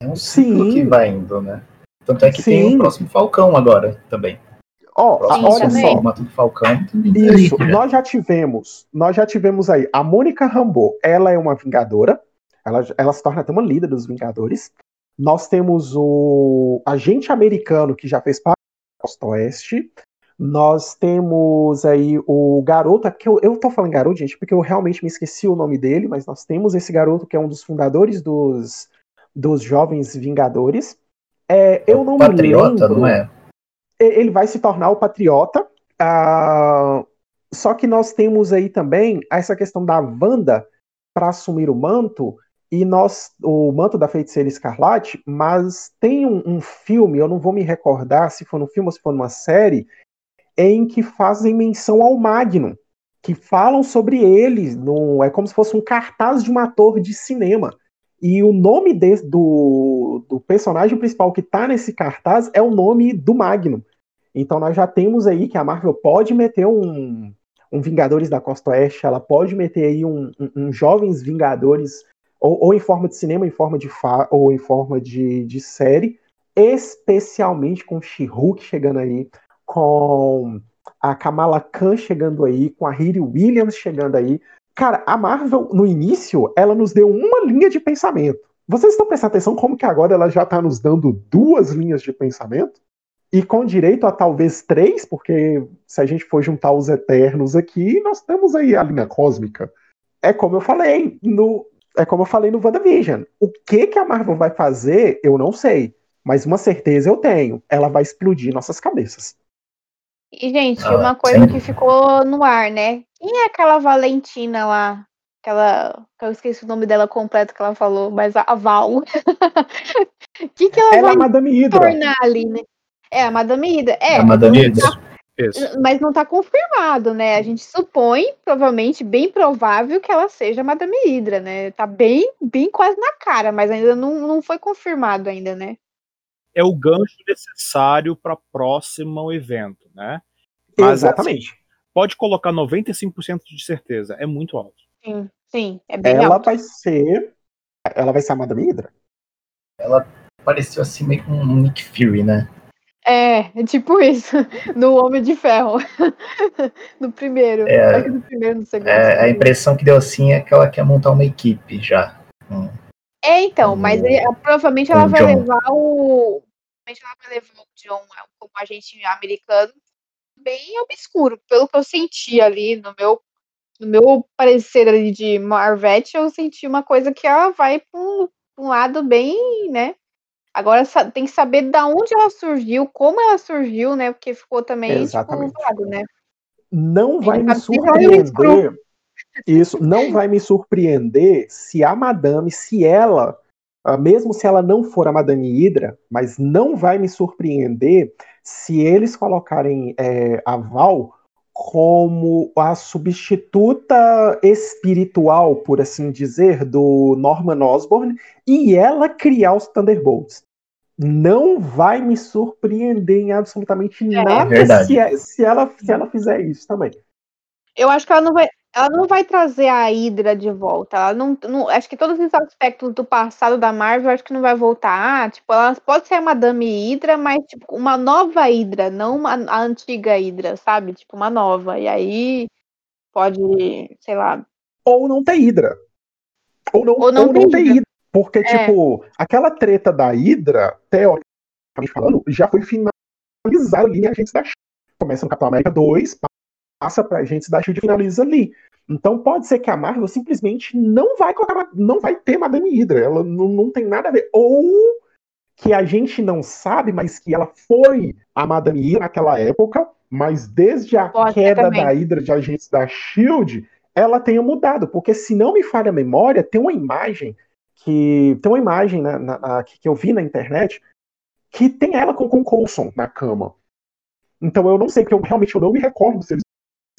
É um ciclo Sim. que vai indo, né? Tanto é que Sim. tem o próximo Falcão agora também. Ó, oh, olha só. Formato do Falcão. Isso, nós já tivemos, nós já tivemos aí a Mônica Rambeau, ela é uma vingadora, ela, ela se torna até uma líder dos Vingadores. Nós temos o agente americano que já fez parte do Costa Oeste. Nós temos aí o garoto, que eu, eu tô falando garoto, gente, porque eu realmente me esqueci o nome dele, mas nós temos esse garoto que é um dos fundadores dos, dos Jovens Vingadores. É, eu não Patriota, me lembro. não é? Ele vai se tornar o Patriota. Uh, só que nós temos aí também essa questão da Wanda para assumir o manto e nós o manto da feiticeira escarlate, mas tem um, um, filme, eu não vou me recordar se foi no filme ou se foi numa série, em que fazem menção ao Magnum, que falam sobre ele, no, é como se fosse um cartaz de um ator de cinema. E o nome de, do, do personagem principal que está nesse cartaz é o nome do Magnum. Então nós já temos aí que a Marvel pode meter um, um Vingadores da Costa Oeste, ela pode meter aí um, um, um Jovens Vingadores, ou, ou, em forma de cinema, em forma de ou em forma de, de série, especialmente com She-Hulk chegando aí, com a Kamala Khan chegando aí, com a Riri Williams chegando aí. Cara, a Marvel, no início, ela nos deu uma linha de pensamento. Vocês estão prestando atenção como que agora ela já está nos dando duas linhas de pensamento? E com direito a talvez três, porque se a gente for juntar os Eternos aqui, nós temos aí a linha cósmica. É como eu falei no, é como eu falei no WandaVision. O que que a Marvel vai fazer, eu não sei. Mas uma certeza eu tenho. Ela vai explodir nossas cabeças. E, gente, ah, uma coisa sim. que ficou no ar, né? Quem é aquela Valentina lá? Aquela. Eu esqueci o nome dela completo que ela falou, mas a Val. O que, que ela, ela vai é a Madame Hydra. tornar ali, né? É, a Madame Hydra. É, a Madame Hydra. Tá, mas não tá confirmado, né? A gente supõe, provavelmente, bem provável que ela seja a Madame Hydra, né? Tá bem, bem quase na cara, mas ainda não, não foi confirmado ainda, né? É o gancho necessário para próximo evento, né? Mas, Exatamente. Assim, pode colocar 95% de certeza. É muito alto. Sim, sim, é bem Ela alto. vai ser. Ela vai ser a Madame Hydra? Ela pareceu assim meio com um Nick Fury, né? É, é tipo isso. No Homem de Ferro. no primeiro. É. No primeiro, no segundo. É, a impressão que deu assim é que ela quer montar uma equipe já. É, então, mas O- ele- provavelmente ela o vai John. levar o. Provavelmente ela vai levar o John é, como agente americano bem obscuro. Pelo que eu senti ali no meu, no meu parecer ali de Marvete, eu senti uma coisa que ela vai para um, um lado bem, né? Agora tem que saber da onde ela surgiu, como ela surgiu, né? Porque ficou também tipo, Exatamente. zoado, né? Não vai me surpreender. Isso, não vai me surpreender se a Madame, se ela, ah, mesmo se ela não for a Madame Hydra, mas não vai me surpreender se eles colocarem é, a Val como a substituta espiritual, por assim dizer, do Norman Osborn e ela criar os Thunderbolts. Não vai me surpreender em absolutamente nada verdade. se, é- se ela, se ela fizer isso também. Eu acho que ela não vai, ela não vai trazer a Hydra de volta. Ela não, não- acho que todos os aspectos do passado da Marvel, acho que não vai voltar. Tipo, ela pode ser a Madame Hydra, mas tipo uma nova Hydra, não uma, a antiga Hydra, sabe? Tipo uma nova. E aí pode, sei lá. ou não ter Hydra. Ou não, Ou não ou não ter ter Hydra. Hydra. Porque, É. tipo, aquela treta da Hydra, teoricamente falando, já foi finalizada ali em Agentes da. Começa no Capitão América 2, passa pra Agentes da Shield finaliza ali. Então pode ser que a Marvel simplesmente não vai colocar, não vai ter Madame Hydra. Ela não, não tem nada a ver. Ou que a gente não sabe, mas que ela foi a Madame Hydra naquela época, mas desde a Pode queda da Hydra de Agentes da Shield, ela tenha mudado, porque se não me falha a memória, tem uma imagem que tem uma imagem na- na- na- que eu vi na internet que tem ela com, com o Coulson na cama. Então eu não sei, porque eu realmente eu não me recordo se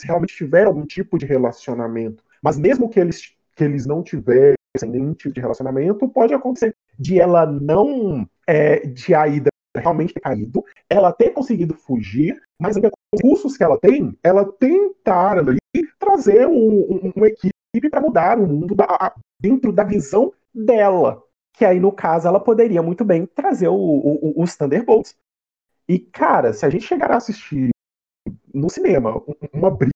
se realmente tiveram algum tipo de relacionamento. Mas mesmo que eles, que eles não tivessem nenhum tipo de relacionamento, pode acontecer de ela não, é, de a Ida realmente ter caído, ela ter conseguido fugir, mas com os recursos que ela tem, ela tentar ali trazer um- um- uma equipe para mudar o mundo da- dentro da visão dela. Que aí, no caso, ela poderia muito bem trazer o- o- os Thunderbolts. E, cara, se a gente chegar a assistir no cinema um- uma briga,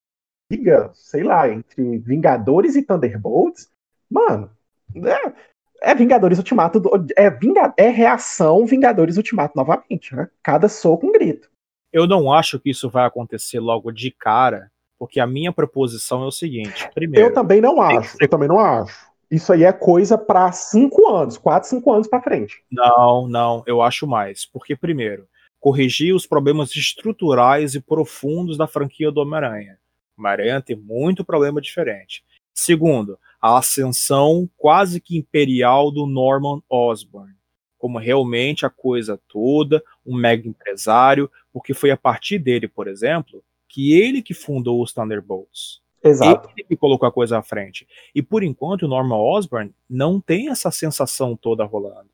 sei lá, entre Vingadores e Thunderbolts, mano, é, é Vingadores Ultimato, é, Vinga, é reação Vingadores Ultimato novamente, né? Cada soco um grito. Eu não acho que isso vai acontecer logo de cara, porque a minha proposição é o seguinte: primeiro, Eu também não acho, eu também não acho. Isso aí é coisa pra cinco anos, quatro, cinco anos pra frente. Não, não, eu acho mais. Porque, primeiro, corrigir os problemas estruturais e profundos da franquia do Homem-Aranha. Homem-Aranha tem muito problema diferente. Segundo, a ascensão quase que imperial do Norman Osborn. Como realmente a coisa toda, um mega empresário, porque foi a partir dele, por exemplo, que ele que fundou os Thunderbolts. Exato. Ele que colocou a coisa à frente. E por enquanto o Norman Osborn não tem essa sensação toda rolando.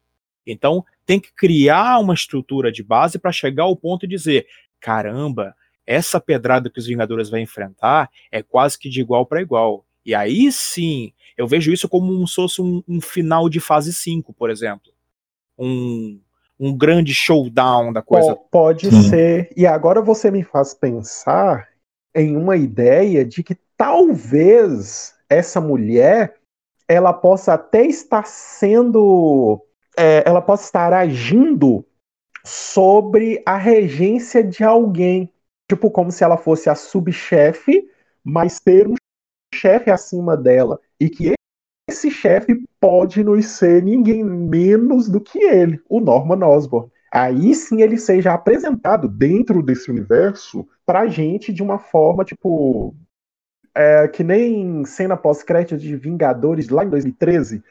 Então tem que criar uma estrutura de base para chegar ao ponto de dizer: caramba, essa pedrada que os Vingadores vão enfrentar é quase que de igual para igual. E aí sim, eu vejo isso como um, se fosse um, um final de fase 5, por exemplo. Um, um grande showdown da coisa. Po- Pode Sim. ser. E agora você me faz pensar em uma ideia de que talvez essa mulher ela possa até estar sendo. é, ela possa estar agindo sobre a regência de alguém. Tipo, como se ela fosse a subchefe, mas ter um chefe acima dela. E que esse chefe pode não ser ninguém menos do que ele, o Norman Osborn aí sim ele seja apresentado dentro desse universo pra gente de uma forma, tipo. é, que nem cena pós-crédito de Vingadores lá em 2013,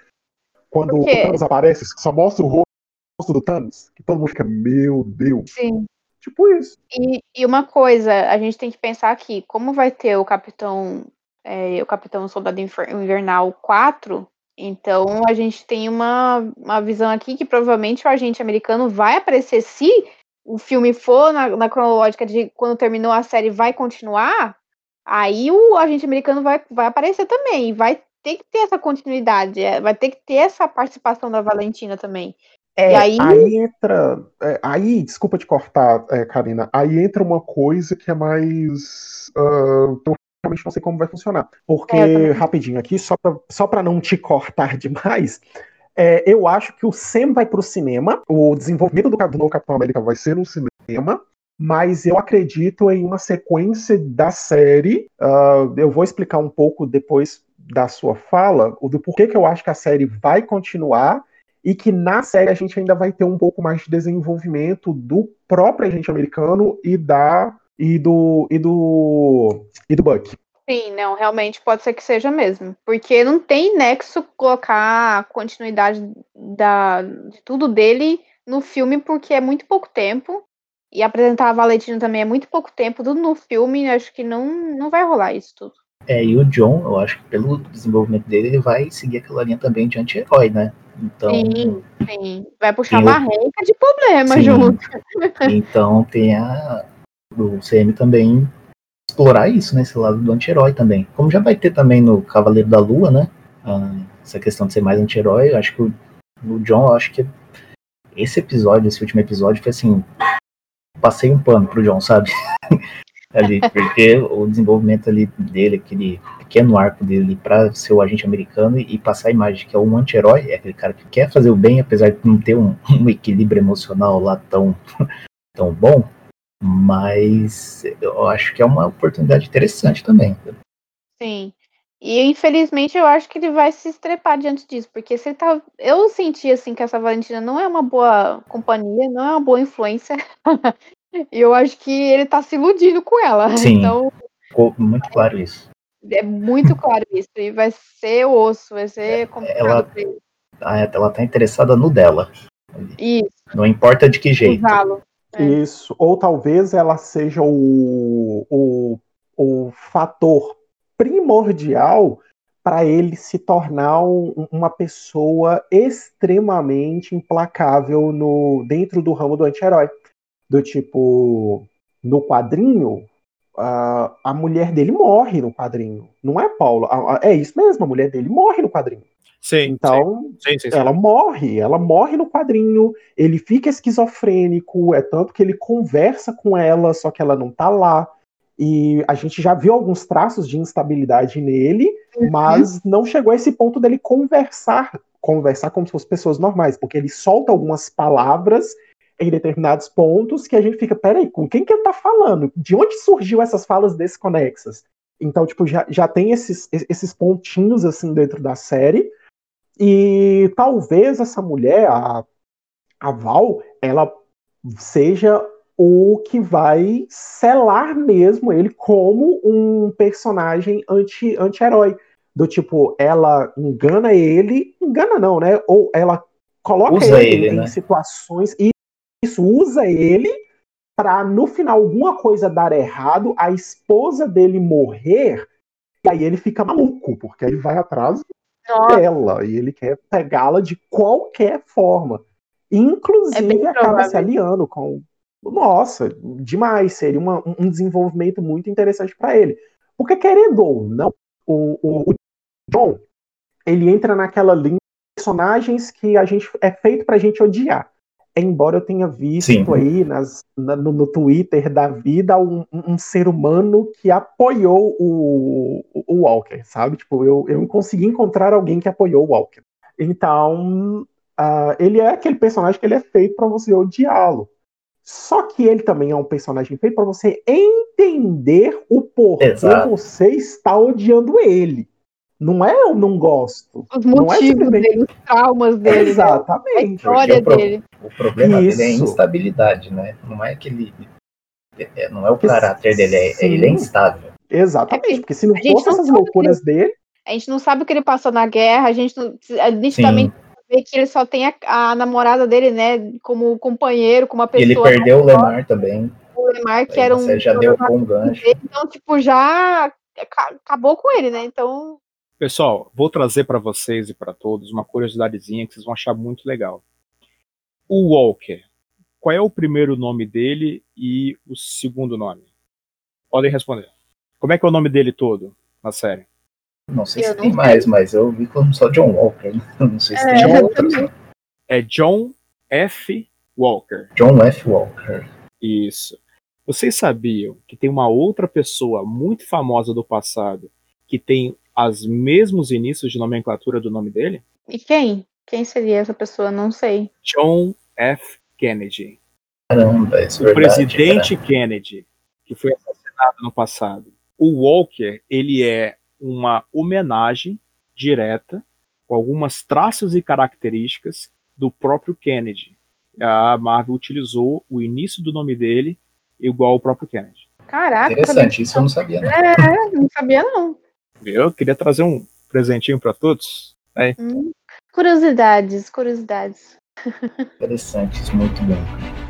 quando o? Thanos aparece, só mostra o rosto do Thanos, que todo mundo fica, meu Deus. Sim. Tipo isso. E, e uma coisa, a gente tem que pensar aqui, como vai ter o Capitão, é, o Capitão Soldado Invernal 4, então a gente tem uma, uma visão aqui que provavelmente o agente americano vai aparecer se o filme for na, na cronológica de quando terminou a série vai continuar, aí o agente americano vai, vai aparecer também. Vai ter que ter essa continuidade, é, vai ter que ter essa participação da Valentina também. É, aí... aí... entra. É, aí, desculpa te cortar, é, Karina. Aí entra uma coisa que é mais. Uh, eu realmente não sei como vai funcionar. Porque, é, rapidinho aqui, só pra, só pra não te cortar demais. É, eu acho que o Sam vai pro cinema, o desenvolvimento do, do novo Capitão América vai ser no cinema, mas eu acredito em uma sequência da série. Uh, eu vou explicar um pouco depois da sua fala, do porquê que eu acho que a série vai continuar e que na série a gente ainda vai ter um pouco mais de desenvolvimento do próprio agente americano e da e do e do e do Buck. Sim, não, realmente pode ser que seja mesmo, porque não tem nexo colocar a continuidade da de tudo dele no filme porque é muito pouco tempo e apresentar a Valentina também é muito pouco tempo, tudo no filme, acho que não não vai rolar isso tudo. É, e o John, eu acho que pelo desenvolvimento dele, ele vai seguir aquela linha também de anti-herói, né? Então, sim, sim. Vai puxar uma renca de problema sim. junto. Então tem a o CM também explorar isso, né? Esse lado do anti-herói também. Como já vai ter também no Cavaleiro da Lua, né? Ah, essa questão de ser mais anti-herói, acho que o, o John, acho que esse episódio, esse último episódio, foi assim. Passei um pano pro John, sabe? ali, porque o desenvolvimento ali dele, aquele pequeno arco dele para ser o agente americano e, passar a imagem que é um anti-herói, é aquele cara que quer fazer o bem, apesar de não ter um, um equilíbrio emocional lá tão, tão bom, mas eu acho que é uma oportunidade interessante também. Sim. E infelizmente eu acho que ele vai se estrepar diante disso, porque se tá. Eu senti assim que essa Valentina não é uma boa companhia, não é uma boa influência. E eu acho que ele tá se iludindo com ela. Sim. Então, ficou muito claro isso. É muito claro isso. E vai ser osso, vai ser é, complicado ela, pra ele. Ah, ela tá interessada no dela. Isso. Não importa de que jeito. É. Isso. Ou talvez ela seja o, o, o fator primordial para ele se tornar um, uma pessoa extremamente implacável no dentro do ramo do anti-herói do tipo, no quadrinho, a, a mulher dele morre no quadrinho. Não é, Paulo? A, a, é isso mesmo, a mulher dele morre no quadrinho. Sim. Então, sim, sim, sim, ela morre, ela morre no quadrinho, ele fica esquizofrênico, é tanto que ele conversa com ela, só que ela não tá lá. E a gente já viu alguns traços de instabilidade nele, uhum. mas não chegou a esse ponto dele conversar, conversar como se fossem pessoas normais, porque ele solta algumas palavras em determinados pontos que a gente fica, peraí, com quem que ele tá falando? De onde surgiu essas falas desconexas? Então, tipo, já, já tem esses, esses pontinhos, assim, dentro da série, e talvez essa mulher, a, a Val, ela seja o que vai selar mesmo ele como um personagem anti-herói. Anti do tipo, ela engana ele, engana não, né? Ou ela coloca Usa ele, ele em né? situações e isso usa ele para no final alguma coisa dar errado, a esposa dele morrer, e aí ele fica maluco, porque ele vai atrás dela e ele quer pegá-la de qualquer forma. Inclusive é acaba se aliando com. Nossa, demais, seria uma, um desenvolvimento muito interessante para ele. Porque, querendo ou não, o, o, o John ele entra naquela linha de personagens que a gente é feito pra gente odiar embora eu tenha visto aí nas, na, no, no, Twitter da vida um, um, ser humano que apoiou o, o, Walker, sabe? Tipo, eu, eu consegui encontrar alguém que apoiou o Walker. Então, uh, ele é aquele personagem que ele é feito para você odiá-lo. Só que ele também é um personagem feito para você entender o porquê Exato. você está odiando ele. Não é eu não gosto. Os motivos é simplesmente... dele, os traumas dele. Exatamente. A história o dele. O problema Isso. dele é a instabilidade, né? Não é que ele. É, não é o caráter dele, é, ele é instável. Exatamente, porque se não fosse essas loucuras ele, dele. A gente não sabe o que ele passou na guerra, a gente não. A gente também vê que ele só tem a, a, namorada dele, né? Como companheiro, como uma pessoa. Ele perdeu o Lemar também. O Lemar, que Aí era um. Você já deu com um gancho. Então, tipo, já acabou com ele, né? Então Pessoal, vou trazer para vocês e para todos uma curiosidadezinha que vocês vão achar muito legal. O Walker, qual é o primeiro nome dele e o segundo nome? Podem responder. Como é que é o nome dele todo na série? Não sei Eu se não tem sei. mais, mas eu vi como só John Walker. né? Não sei se É, tem outros. É John F. Walker. John F. Walker. Isso. Vocês sabiam que tem uma outra pessoa muito famosa do passado que tem os mesmos inícios de nomenclatura do nome dele? E quem? Quem seria essa pessoa? Não sei. John F. Kennedy. Caramba, isso o é verdade. presidente Kennedy, que foi assassinado no passado. O Walker, ele é uma homenagem direta, com algumas traços e características do próprio Kennedy. A Marvel utilizou o início do nome dele igual ao próprio Kennedy. Caraca, Interessante, isso eu não sabia. Não. É, não sabia não. Eu queria trazer um presentinho para todos. Hum. Curiosidades, curiosidades. Interessante, isso muito bom.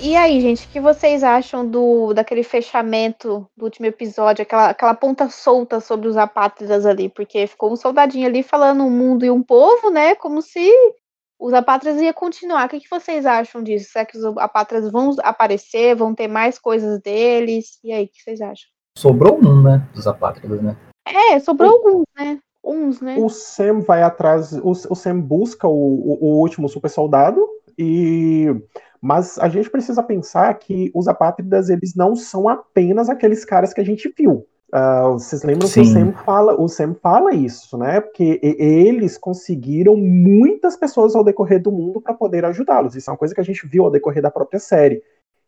E aí, gente, o que vocês acham do daquele fechamento do último episódio, aquela, aquela ponta solta sobre os apátridas ali? Porque ficou um soldadinho ali falando um mundo e um povo, né? Como se os apátridas ia continuar. O que, que vocês acham disso? Será que os apátridas vão aparecer? Vão ter mais coisas deles? E aí, o que vocês acham? Sobrou um, né? Dos apátridas, né? É, sobrou alguns, né? Uns, né? O Sam vai atrás. O, o Sam busca o, o, o último super soldado e. Mas a gente precisa pensar que os apátridas eles não são apenas aqueles caras que a gente viu. Uh, vocês lembram que o Sim. Sam, fala, o Sam fala isso, né? Porque eles conseguiram muitas pessoas ao decorrer do mundo para poder ajudá-los. Isso é uma coisa que a gente viu ao decorrer da própria série.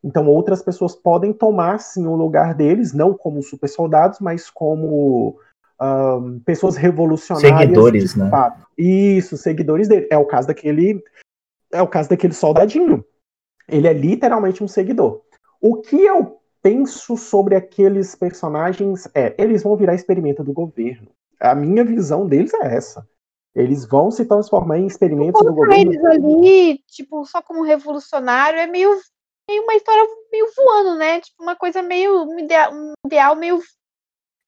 Então outras pessoas podem tomar sim o lugar deles, não como super soldados, mas como pessoas revolucionárias. Seguidores, de né? fato. Isso, seguidores dele. É o caso daquele. É o caso daquele soldadinho. Ele é literalmente um seguidor. O que eu penso sobre aqueles personagens é, eles vão virar experimento do governo. A minha visão deles é essa. Eles vão se transformar em experimentos do governo. eles ali, tipo, só como revolucionário é meio, meio uma história meio voando, né? Tipo, uma coisa meio um idea- um ideal meio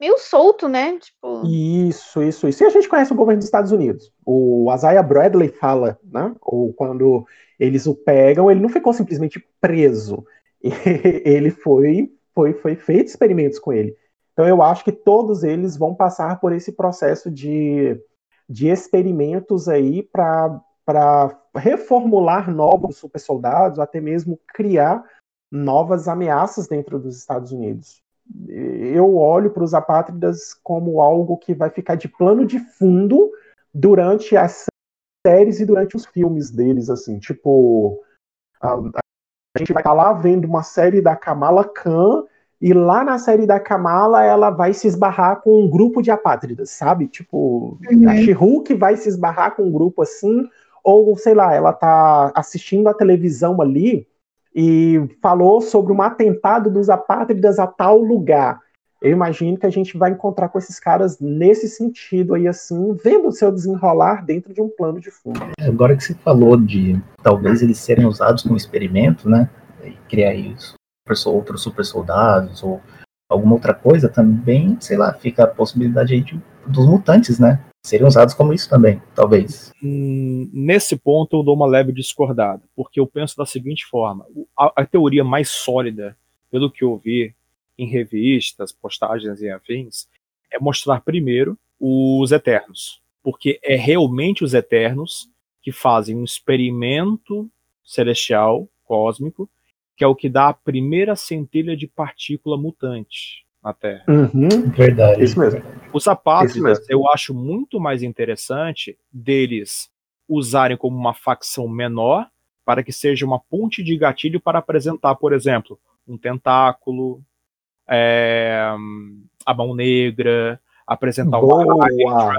meio solto, né? Tipo, Isso, isso, isso. E a gente conhece o governo dos Estados Unidos. O Isaiah Bradley fala, né? Ou quando eles o pegam, ele não ficou simplesmente preso. Ele foi, foi, foi feito experimentos com ele. Então eu acho que todos eles vão passar por esse processo de, de experimentos aí para reformular novos super soldados, até mesmo criar novas ameaças dentro dos Estados Unidos eu olho para os apátridas como algo que vai ficar de plano de fundo durante as séries e durante os filmes deles, assim, tipo a gente vai estar lá vendo uma série da Kamala Khan e lá na série da Kamala ela vai se esbarrar com um grupo de apátridas, sabe? Tipo, Uhum. a She-Hulk vai se esbarrar com um grupo assim, ou sei lá, ela tá assistindo a televisão ali e falou sobre um atentado dos apátridas a tal lugar. Eu imagino que a gente vai encontrar com esses caras nesse sentido aí, assim, vendo o seu desenrolar dentro de um plano de fundo. Agora que você falou de talvez eles serem usados como experimento, né? E criar aí os super- outros super soldados ou alguma outra coisa, também, sei lá, fica a possibilidade aí de, dos mutantes, né? Serem usados como isso também, talvez. Hum, nesse ponto eu dou uma leve discordada, porque eu penso da seguinte forma: a, a teoria mais sólida, pelo que eu vi em revistas, postagens e afins, é mostrar primeiro os Eternos, porque é realmente os Eternos que fazem um experimento celestial, cósmico, que é o que dá a primeira centelha de partícula mutante na Terra. Uhum, Verdade. isso mesmo. Os apátridas, eu acho muito mais interessante deles usarem como uma facção menor para que seja uma ponte de gatilho para apresentar, por exemplo, um tentáculo, é, a mão negra, apresentar uma Boa!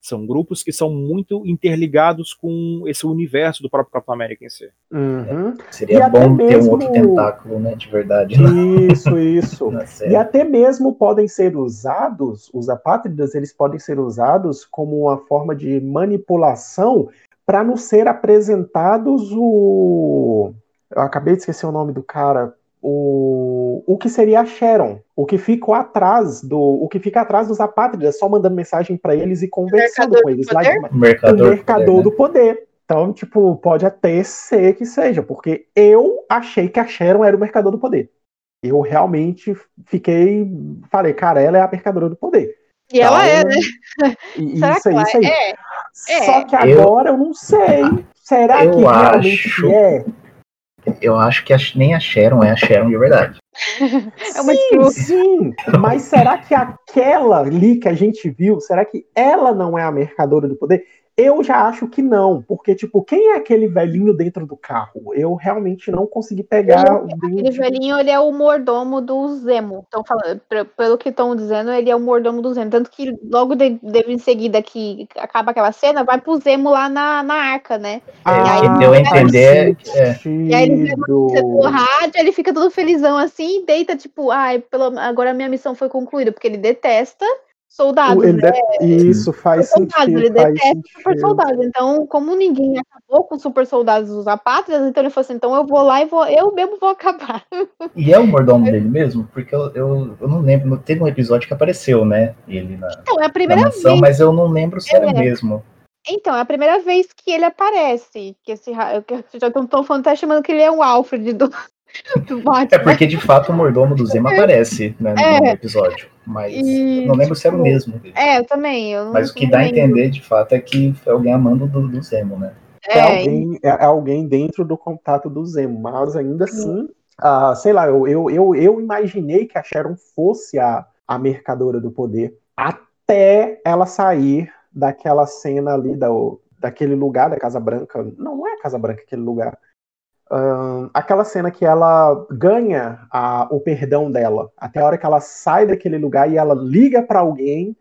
São grupos que são muito interligados com esse universo do próprio Capitão América em si. Uhum. E Seria até bom ter mesmo- um outro tentáculo, né? De verdade. Na, Isso, isso. E até mesmo podem ser usados, os apátridas, eles podem ser usados como uma forma de manipulação para não ser apresentados o. Eu acabei de esquecer o nome do cara. O, o que seria a Sharon, o que ficou atrás do, o que fica atrás dos apátridas, só mandando mensagem para eles e conversando Mercador com eles lá de- O o mercador. mercador né? do poder. Então, tipo, pode até ser que seja, porque eu achei que a Sharon era o mercador do poder. Eu realmente fiquei. Falei, cara, ela é a mercadora do poder. E então, ela é, né? E, isso aí, isso aí. É, é. Só que agora eu, eu não sei. Será que realmente é? Eu acho que a, nem a Sharon é a Sharon de verdade. é uma sim, sim, mas será que aquela ali que a gente viu, será que ela não é a mercadora do poder? Eu já acho que não, porque, tipo, quem é aquele velhinho dentro do carro? Eu realmente não consegui pegar. Ele, aquele velhinho, ele é o mordomo do Zemo. Então, pelo que estão dizendo, ele é o mordomo do Zemo. Tanto que logo de, de, em seguida que acaba aquela cena, vai pro Zemo lá na, na arca, né? Ah, e aí, deu a entender. É. E aí ele pega o rádio, ele fica todo felizão assim, deita, tipo, ai, pelo, agora a minha missão foi concluída, porque ele detesta soldados. Ele né? Isso faz sentido. Ele faz detesta sentido. super soldados. Então, como ninguém acabou com super soldados dos apátridas, então ele falou assim: então eu vou lá e vou, eu mesmo vou acabar. E é o mordomo dele mesmo? Porque eu, eu, eu não lembro, teve um episódio que apareceu, né? Ele na, então, é a primeira mansão, vez. mas eu não lembro se é. era mesmo. Então, é a primeira vez que ele aparece. Que esse que já estão falando, tá chamando que ele é o Alfred do, é porque de fato o mordomo do Zemo aparece né, é. no episódio. Mas e, não lembro tipo, se era o tipo, mesmo. É, eu também. Eu mas o que dá a entender de fato é que é alguém amando do, do Zemo, né? É, é alguém, é alguém dentro do contato do Zemo, mas ainda assim, uh, sei lá, eu, eu, eu, eu imaginei que a Sharon fosse a, a mercadora do poder até ela sair daquela cena ali da, daquele lugar da Casa Branca. Não, não é a Casa Branca aquele lugar aquela cena que ela ganha a, o perdão dela, até a hora que ela sai daquele lugar e ela liga para alguém,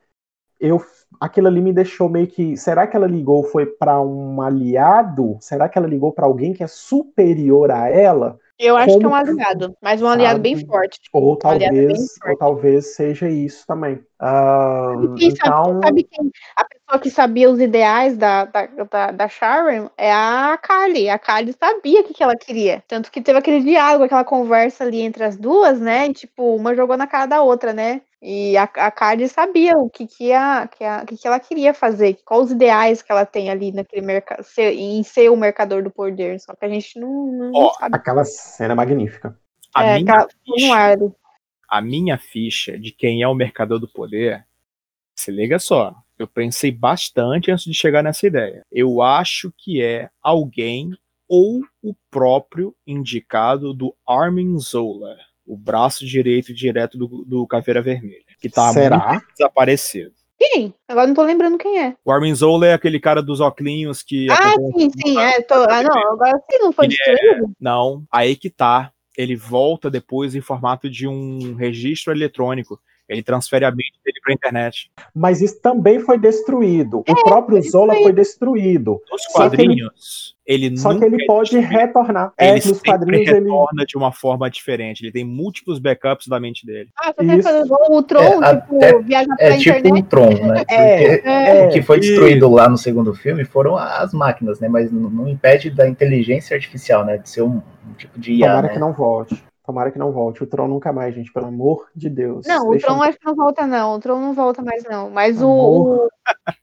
eu aquilo ali me deixou meio que, será que ela ligou foi para um aliado? Será que ela ligou para alguém que é superior a ela? Eu acho Como, que é um aliado, mas um aliado bem forte. Ou um talvez, ou talvez seja isso também. Uh, então... sabe, sabe quem, a pessoa que sabia os ideais da, da, da, da Sharon é a Carly. A Carly sabia o que, que ela queria. Tanto que teve aquele diálogo, aquela conversa ali entre as duas, né? E, tipo, uma jogou na cara da outra, né? E a, a Cardi sabia o que, que, ia, que, a, que, que ela queria fazer, quais os ideais que ela tem ali naquele mercado, em ser o mercador do poder. Só que a gente não, não oh, sabe. Aquela cena é magnífica. A, é, minha ficha, a minha ficha de quem é o mercador do poder, se liga só, eu pensei bastante antes de chegar nessa ideia. Eu acho que é alguém ou o próprio indicado do Armin Zola o braço direito direto do, do Caveira Vermelha, que tá Será? muito desaparecido. Quem? Agora não tô lembrando quem é. O Armin Zola é aquele cara dos óculos que. Ah, sim, sim, é. Tô... Ah, não, agora sim, não foi destruído. É... Não, aí que tá. Ele volta depois em formato de um registro eletrônico. Ele transfere a mente dele para a internet. Mas isso também foi destruído. É, o próprio Zola foi... foi destruído. Nos quadrinhos, ele Só que ele é pode retornar. É, ele é, nos quadrinhos retorna ele... de uma forma diferente. Ele tem múltiplos backups da mente dele. Ah, você tá o Tron, é, tipo, até, viaja pra é, internet. tipo um Tron, né? É, é, o que foi destruído lá no segundo filme foram as máquinas, né? Mas não, não impede da inteligência artificial, né? De ser um, um tipo de IA, Tomara né? que não volte. Tomara que não volte. O Tron nunca mais, gente, pelo amor de Deus. Não, Deixa o Tron eu... acho que não volta, não. O Tron não volta mais, não. Mas o, o,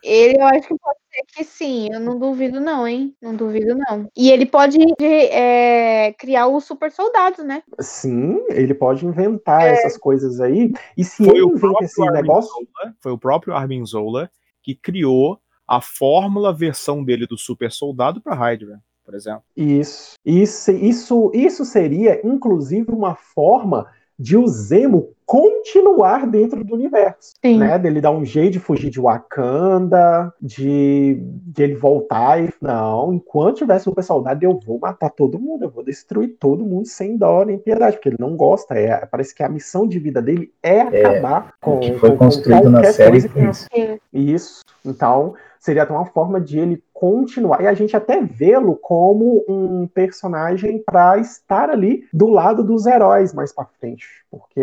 Ele eu acho que pode ser que sim. Eu não duvido, não, hein? Não duvido, não. E ele pode é, criar os super soldados, né? Sim, ele pode inventar é. essas coisas aí. E se foi ele inventa esse Armin negócio. Zola, foi o próprio Armin Zola que criou a fórmula versão dele do super soldado para Hydra por exemplo. Isso. Isso, isso, isso seria, inclusive, uma forma de o Zemo continuar dentro do universo, Sim. né? Dele dar um jeito de fugir de Wakanda, de, de ele voltar e não, enquanto tiver super saudade, eu vou matar todo mundo, eu vou destruir todo mundo sem dó nem piedade, porque ele não gosta. É, parece que a missão de vida dele é, é acabar com, que foi com, construído com na série. Isso. isso. Então, seria até uma forma de ele continuar e a gente até vê-lo como um personagem para estar ali do lado dos heróis mais para frente, porque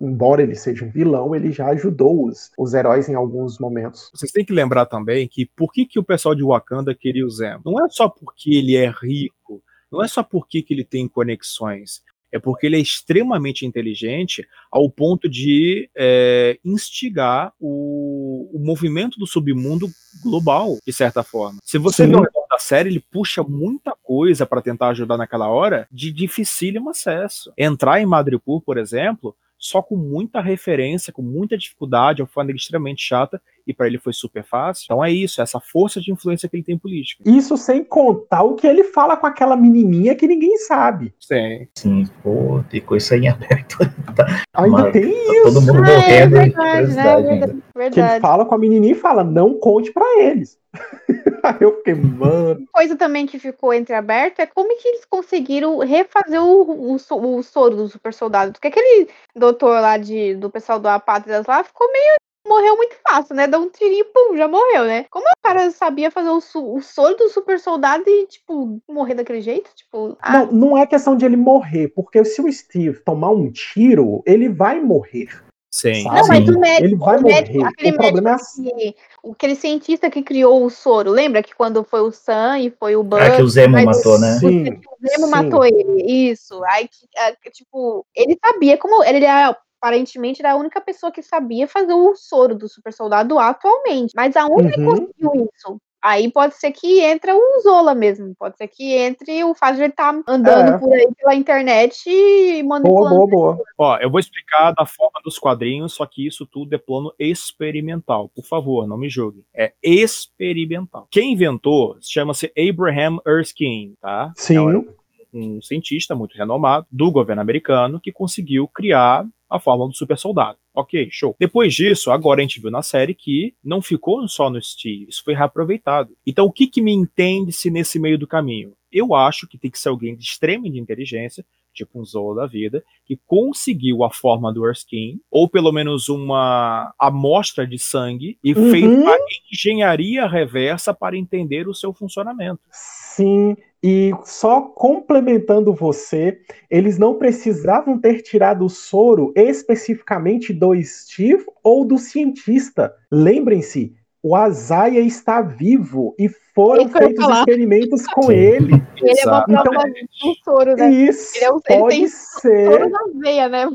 embora ele seja um vilão, ele já ajudou os, os heróis em alguns momentos. Vocês têm que lembrar também que por que, que o pessoal de Wakanda queria o Zemo? Não é só porque ele é rico, não é só porque que ele tem conexões, é porque ele é extremamente inteligente ao ponto de é, instigar o, o, movimento do submundo global, de certa forma. Se você Sim. vê da série, ele puxa muita coisa para tentar ajudar naquela hora de dificílimo acesso. Entrar em Madripoor, por exemplo, só com muita referência, com muita dificuldade, é uma forma extremamente chata, e para ele foi super fácil. Então é isso, essa força de influência que ele tem política. Isso sem contar o que ele fala com aquela menininha que ninguém sabe. Sim. Sim, pô, ficou isso aí em aberto. Ainda Mas, tem tá isso. Todo mundo Ah, é morrendo de verdade, né? curiosidade Verdade. Que ele fala com a menininha e fala, não conte pra eles. Aí eu fiquei, mano. coisa também que ficou entreaberto é como que eles conseguiram refazer o, o, o soro do super soldado. Porque aquele doutor lá de, do pessoal do Apátridas lá ficou meio. Morreu muito fácil, né? Dá um tirinho, pum, já morreu, né? Como o cara sabia fazer o, o soro do super soldado e, tipo, morrer daquele jeito? Tipo, ah, Não, não é questão de ele morrer, porque se o Steve tomar um tiro, ele vai morrer. Sim. Sabe? Não, mas o médico, Ele vai o médico morrer. aquele O problema é médico assim. que, o- aquele cientista que criou o soro, lembra que quando foi o Sam e foi o Buzz, Ah, que o Zemo matou, né? Sim, o Zemo sim. matou ele, isso. Aí, que- é, tipo, ele sabia como, ele era, aparentemente era a única pessoa que sabia fazer o soro do super soldado atualmente, mas aonde ele Uhum. conseguiu isso? Aí pode ser que entre o Zola mesmo, pode ser que entre o fato de ele estar andando É. por aí pela internet e Boa, manipulando boa, boa. Ó, eu vou explicar da forma dos quadrinhos, só que isso tudo é plano experimental. Por favor, não me julgue. É experimental. Quem inventou chama-se Abraham Erskine, tá? Sim. É um, cientista muito renomado do governo americano que conseguiu criar a fórmula do super soldado. Ok, show. Depois disso, agora a gente viu na série que não ficou só no Steve, isso foi reaproveitado. Então, o que, que me entende-se nesse meio do caminho? Eu acho que tem que ser alguém de extrema de inteligência, tipo um Zola da vida, que conseguiu a forma do Erskine, ou pelo menos uma amostra de sangue, e Uhum. fez a engenharia reversa para entender o seu funcionamento. Sim, e só complementando você, eles não precisavam ter tirado o soro especificamente do Steve ou do cientista. Lembrem-se, o Azaia está vivo e foram feitos falar. experimentos com Sim. ele. Ele é uma Então- prova do soro, né? Isso Ele é um- ele pode tem ser. Soro na veia, né?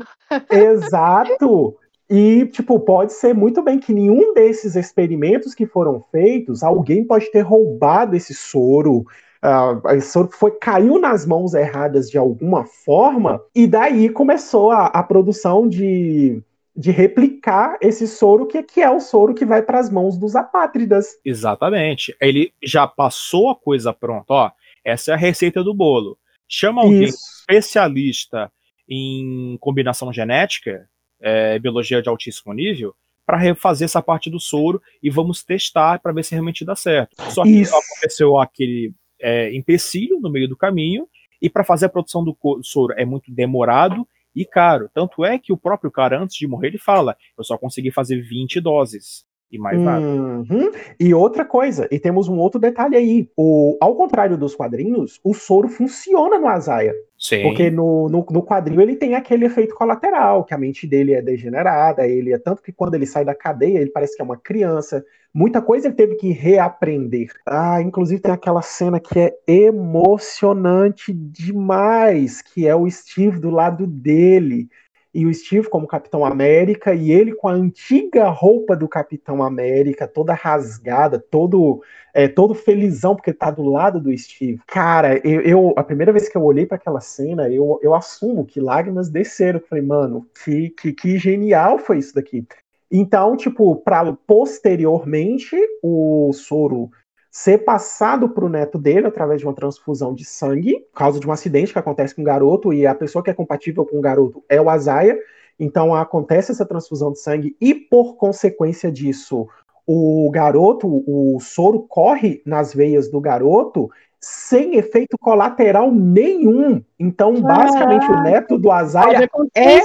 Exato. E, tipo, pode ser muito bem que nenhum desses experimentos que foram feitos, alguém pode ter roubado esse soro. Ah, esse soro foi, caiu nas mãos erradas de alguma forma, e daí começou a, a produção de, de replicar esse soro, que, que é o soro que vai para as mãos dos apátridas. Exatamente. Ele já passou a coisa pronta. Ó, essa é a receita do bolo. Chama alguém Isso. especialista em combinação genética, é, biologia de altíssimo nível, para refazer essa parte do soro e vamos testar para ver se realmente dá certo. Só que Isso. aconteceu aquele é, empecilho no meio do caminho e para fazer a produção do soro é muito demorado e caro. Tanto é que o próprio cara, antes de morrer, ele fala: eu só consegui fazer 20 doses e mais nada. Uhum. E outra coisa, e temos um outro detalhe aí. O, ao contrário dos quadrinhos, o soro funciona no Azaia. Sim. Porque no, no, no quadrinho ele tem aquele efeito colateral, que a mente dele é degenerada, ele é tanto que quando ele sai da cadeia, ele parece que é uma criança. Muita coisa ele teve que reaprender. Ah, inclusive tem aquela cena que é emocionante demais, que é o Steve do lado dele. E o Steve como Capitão América, e ele com a antiga roupa do Capitão América, toda rasgada, todo é, todo felizão porque tá do lado do Steve. Cara, eu, eu- a primeira vez que eu olhei para aquela cena, eu, eu assumo que lágrimas desceram. Falei, mano, que, que, que genial foi isso daqui. Então, tipo, para posteriormente o soro ser passado pro neto dele através de uma transfusão de sangue, por causa de um acidente que acontece com o garoto, e a pessoa que é compatível com o garoto é o Azaia. Então acontece essa transfusão de sangue, e por consequência disso, o garoto, o soro corre nas veias do garoto sem efeito colateral nenhum. Então, basicamente, o neto do Azaia é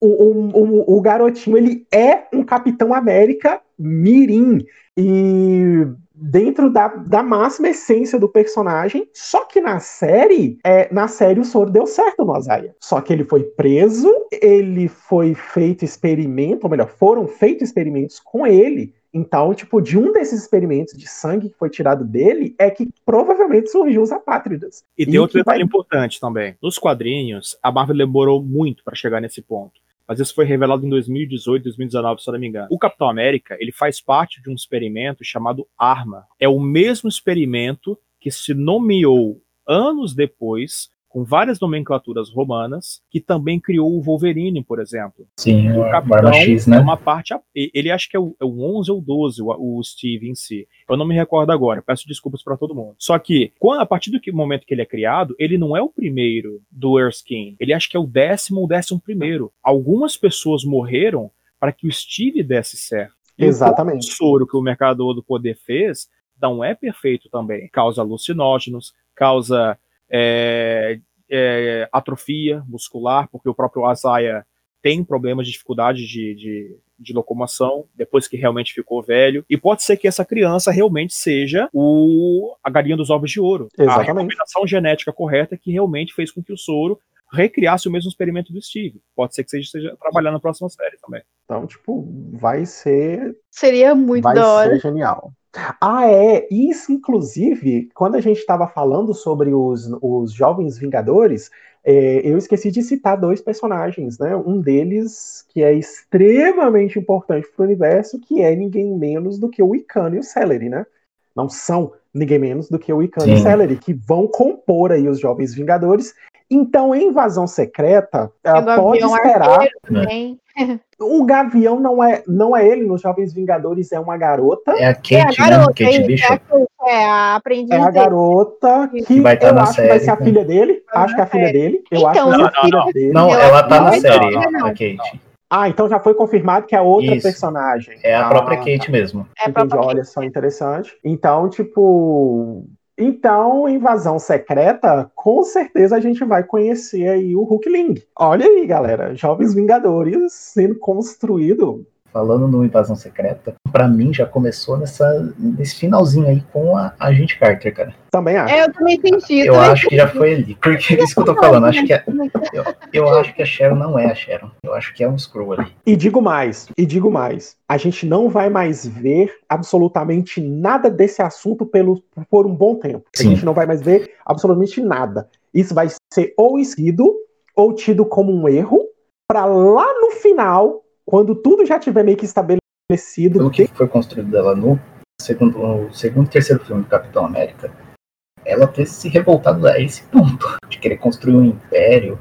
o, o, o, o garotinho, ele é um Capitão América mirim. E dentro da, da máxima essência do personagem, só que na série, é, na série o soro deu certo no Azaia. Só que ele foi preso, ele foi feito experimento, ou melhor, foram feitos experimentos com ele. Então, tipo, de um desses experimentos de sangue que foi tirado dele, é que provavelmente surgiu os apátridas. E tem E outro que vai- detalhe importante também. Nos quadrinhos, a Marvel demorou muito para chegar nesse ponto. Mas isso foi revelado em 2018, 2019, se eu não me engano. O Capitão América, ele faz parte de um experimento chamado ARMA. É o mesmo experimento que se nomeou anos depois com várias nomenclaturas romanas, que também criou o Wolverine, por exemplo. Sim, o Capitão X, né? é uma parte. Ele acho que é o, é o 11 ou 12, o, o, Steve em si. Eu não me recordo agora, peço desculpas para todo mundo. Só que, quando, a partir do que, momento que ele é criado, ele não é o primeiro do Erskine. Ele acho que é o décimo ou décimo primeiro. Algumas pessoas morreram para que o Steve desse certo. E Exatamente. O soro que o Mercador do Poder fez não é perfeito também. Causa alucinógenos, causa é, é, atrofia muscular, porque o próprio Azaia tem problemas de dificuldade de, de, de, locomoção depois que realmente ficou velho. E pode ser que essa criança realmente seja o, a galinha dos ovos de ouro. Exatamente. A combinação genética correta que realmente fez com que o soro recriasse o mesmo experimento do Steve. Pode ser que seja, esteja trabalhando na próxima série também. Então, tipo, vai ser. Seria muito vai da hora. Vai ser genial. Ah, é. Isso, inclusive, quando a gente estava falando sobre os, os Jovens Vingadores, é, eu esqueci de citar dois personagens, né? Um deles que é extremamente importante para o universo, que é ninguém menos do que o Icano e o Celery, né? Não são ninguém menos do que o Icano e o Celery, que vão compor aí os Jovens Vingadores. Então, em Invasão Secreta, ela pode esperar. Também. O Gavião não é, não é ele nos Jovens Vingadores, é uma garota. É a Kate, é a né? garota, né? Kate Bishop. É a aprendiz. É a garota que, que vai estar eu na acho série, que vai ser a filha dele. Acho que é a filha dele. Eu então, acho que é a filha não, dele. Não, ela tá na série, a Kate. Ah, então já foi confirmado que é outra Isso. personagem. É a ah, própria Kate mesmo. É Entendi, olha só, interessante. Então, tipo, então, invasão secreta, com certeza a gente vai conhecer aí o Hulkling. Olha aí, galera, Jovens Vingadores sendo construído falando no Invasão Secreta, para mim já começou nessa, nesse finalzinho aí com a Agente Carter, cara. Também acho. É, eu também senti. Eu também acho que já foi ali. Porque é isso que eu tô falando. Acho que é, eu, eu acho que a Sharon não é a Sharon. Eu acho que é um Screw ali. E digo mais, e digo mais. A gente não vai mais ver absolutamente nada desse assunto pelo, por um bom tempo. Sim. A gente não vai mais ver absolutamente nada. Isso vai ser ou esquido ou tido como um erro para lá no final quando tudo já tiver meio que estabelecido. Pelo que foi construído dela no segundo, no segundo e terceiro filme do Capitão América, ela ter se revoltado a esse ponto, de querer construir um império,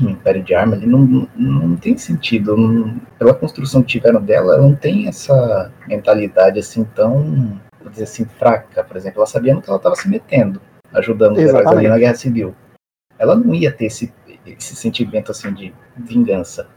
um império de arma, ele não, não, não tem sentido. Não, pela construção que tiveram dela, ela não tem essa mentalidade assim tão, vou dizer assim, fraca. Por exemplo, ela sabia no que ela estava se metendo, ajudando os heróis ali na Guerra Civil. Ela não ia ter esse, esse sentimento assim de vingança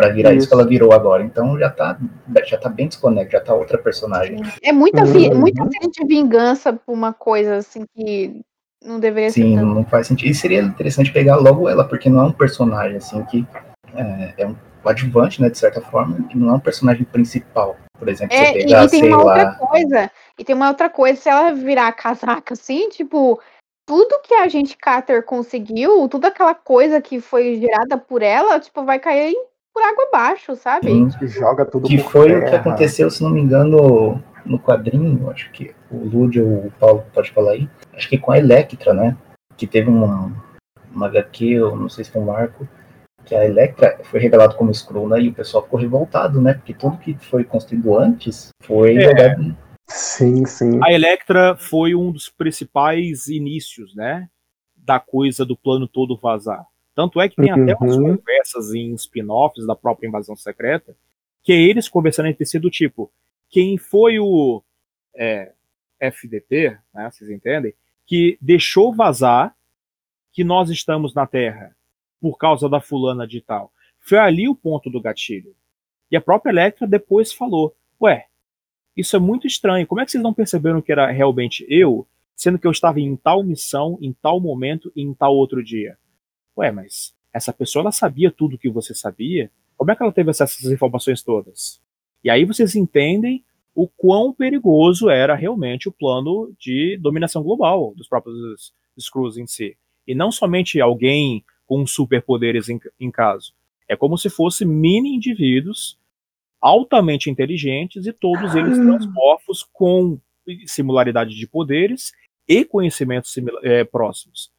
para virar isso. isso. que ela virou agora. Então já tá, já tá bem desconecto, já tá outra personagem. É muita, uhum. muita de vingança por uma coisa assim que não deveria Sim, ser. Sim, não faz sentido. E seria interessante pegar logo ela, porque não é um personagem assim que é, é um adjuvante, né, de certa forma, que não é um personagem principal. Por exemplo, é, você pegar, e tem sei uma lá... outra coisa. E tem uma outra coisa, se ela virar casaca assim, tipo, tudo que a gente Carter conseguiu, toda aquela coisa que foi gerada por ela, tipo, vai cair por água abaixo, sabe? Sim, joga tudo Que foi terra. o que aconteceu, se não me engano, no quadrinho, acho que o Lúdio ou o Paulo pode falar aí, acho que com a Electra, né? Que teve uma, uma HQ, eu não sei se foi um arco, que a Electra foi revelado como Skrull, né? E o pessoal ficou revoltado, né? Porque tudo que foi construído antes foi é. jogado. Sim, sim. A Electra foi um dos principais inícios, né? Da coisa do plano todo vazar. Tanto é que tem uhum. até umas uhum. conversas em spin-offs da própria Invasão Secreta, que é eles conversando entre si do tipo, quem foi o é, FDP, né, vocês entendem, que deixou vazar que nós estamos na Terra por causa da fulana de tal. Foi ali o ponto do gatilho. E a própria Electra depois falou, ué, isso é muito estranho, como é que vocês não perceberam que era realmente eu, sendo que eu estava em tal missão, em tal momento e em tal outro dia? Ué, mas essa pessoa ela sabia tudo o que você sabia? Como é que ela teve acesso a essas informações todas? E aí vocês entendem o quão perigoso era realmente o plano de dominação global dos próprios Skrulls em si. E não somente alguém com superpoderes em, em caso. É como se fossem mini indivíduos altamente inteligentes e todos eles transmorfos com similaridade de poderes e conhecimentos é, próximos.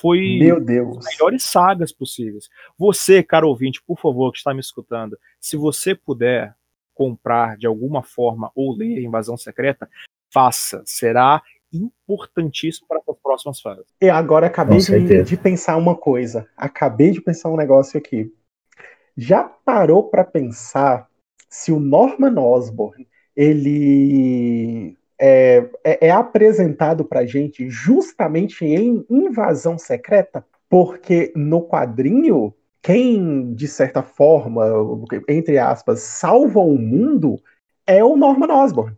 Foi Meu Deus. as melhores sagas possíveis. Você, caro ouvinte, por favor, que está me escutando, se você puder comprar de alguma forma ou ler Invasão Secreta, faça. Será importantíssimo para as próximas fases. E agora acabei de, de, pensar uma coisa. Acabei de pensar um negócio aqui. Já parou para pensar se o Norman Osborn ele é, é, é apresentado para gente justamente em Invasão Secreta? Porque no quadrinho quem, de certa forma, entre aspas, salva o mundo é o Norman Osborn.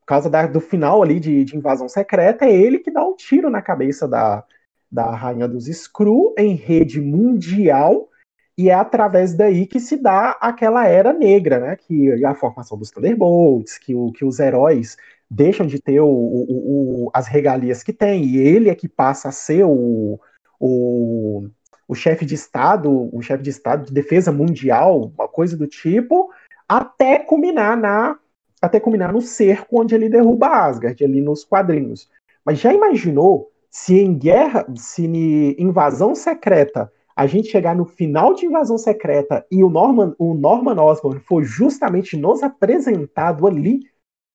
Por causa da, do final ali de, de, Invasão Secreta, é ele que dá um tiro na cabeça da, da Rainha dos Skrull em rede mundial, e é através daí que se dá aquela era negra, né? Que a formação dos Thunderbolts, que, o, que os heróis deixam de ter o, o, o, as regalias que têm, e ele é que passa a ser o, o o chefe de Estado, o chefe de Estado de defesa mundial, uma coisa do tipo, até culminar na até culminar no cerco onde ele derruba Asgard, ali nos quadrinhos. Mas já imaginou se em guerra, se em invasão secreta, a gente chegar no final de invasão secreta e o Norman, o Norman Osborn for justamente nos apresentado ali,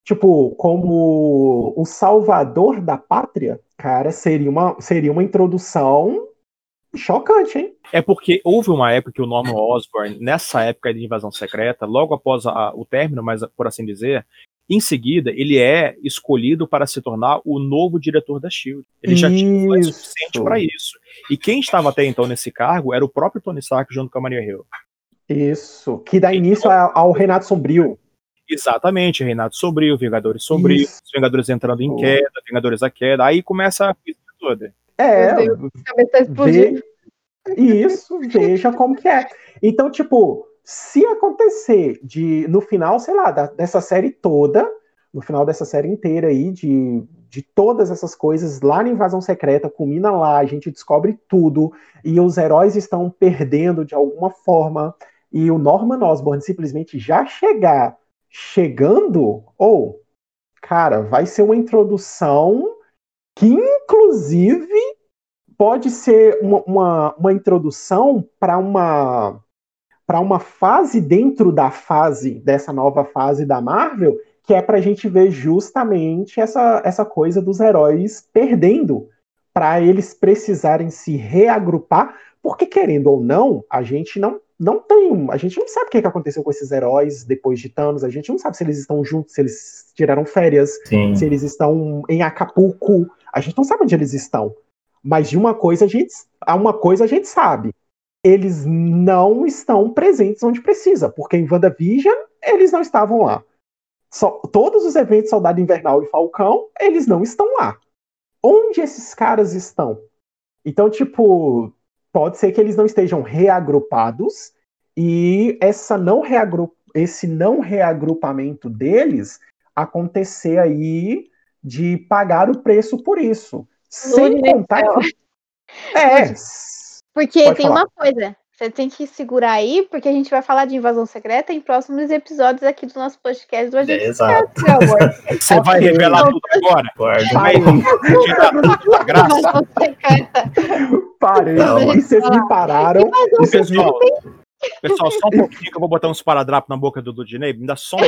tipo, como o salvador da pátria, cara, seria uma, seria uma introdução Chocante, hein? É porque houve uma época que o Norman Osborn, nessa época de invasão secreta, logo após a, o término, mas por assim dizer, em seguida, ele é escolhido para se tornar o novo diretor da Shield. Ele já tinha o suficiente para isso. E quem estava até então nesse cargo era o próprio Tony Stark junto com a Maria Hill. Isso, que dá início então, ao Renato Sombrio. Exatamente, Renato Sombrio, Vingadores Sombrio, os Vingadores entrando em queda, Vingadores a queda, aí começa a coisa toda. É, Vê, isso, veja como que é. Então, tipo, se acontecer de, no final, sei lá, da, dessa série toda, no final dessa série inteira aí, de, de todas essas coisas, lá na Invasão Secreta, culmina lá, a gente descobre tudo, e os heróis estão perdendo de alguma forma, e o Norman Osborn simplesmente já chegar, chegando, ou, cara, vai ser uma introdução que, inclusive, pode ser uma, uma, uma introdução para uma para uma fase dentro da fase dessa nova fase da Marvel, que é para a gente ver justamente essa, essa coisa dos heróis perdendo, para eles precisarem se reagrupar, porque querendo ou não, a gente não não tem, a gente não sabe o que, aconteceu com esses heróis depois de Thanos, a gente não sabe se eles estão juntos, se eles tiraram férias, Sim. se eles estão em Acapulco, a gente não sabe onde eles estão. Mas de uma coisa a gente, uma coisa a gente sabe. Eles não estão presentes onde precisa, porque em WandaVision eles não estavam lá. Só, todos os eventos Soldado Invernal e Falcão, eles não estão lá. Onde esses caras estão? Então, tipo, pode ser que eles não estejam reagrupados e essa não reagru esse não reagrupamento deles acontecer aí de pagar o preço por isso. Sem contar que... É. Porque Pode tem falar. uma coisa. Você tem que segurar aí, porque a gente vai falar de invasão secreta em próximos episódios aqui do nosso podcast do Agente é, Exato. Você vai revelar então, tudo agora? Vai. Vai. Graça. Parei. Não, vocês me pararam. Vocês pessoal, só um pouquinho que eu vou botar uns paradrapos na boca do Dudinei. Me dá só um.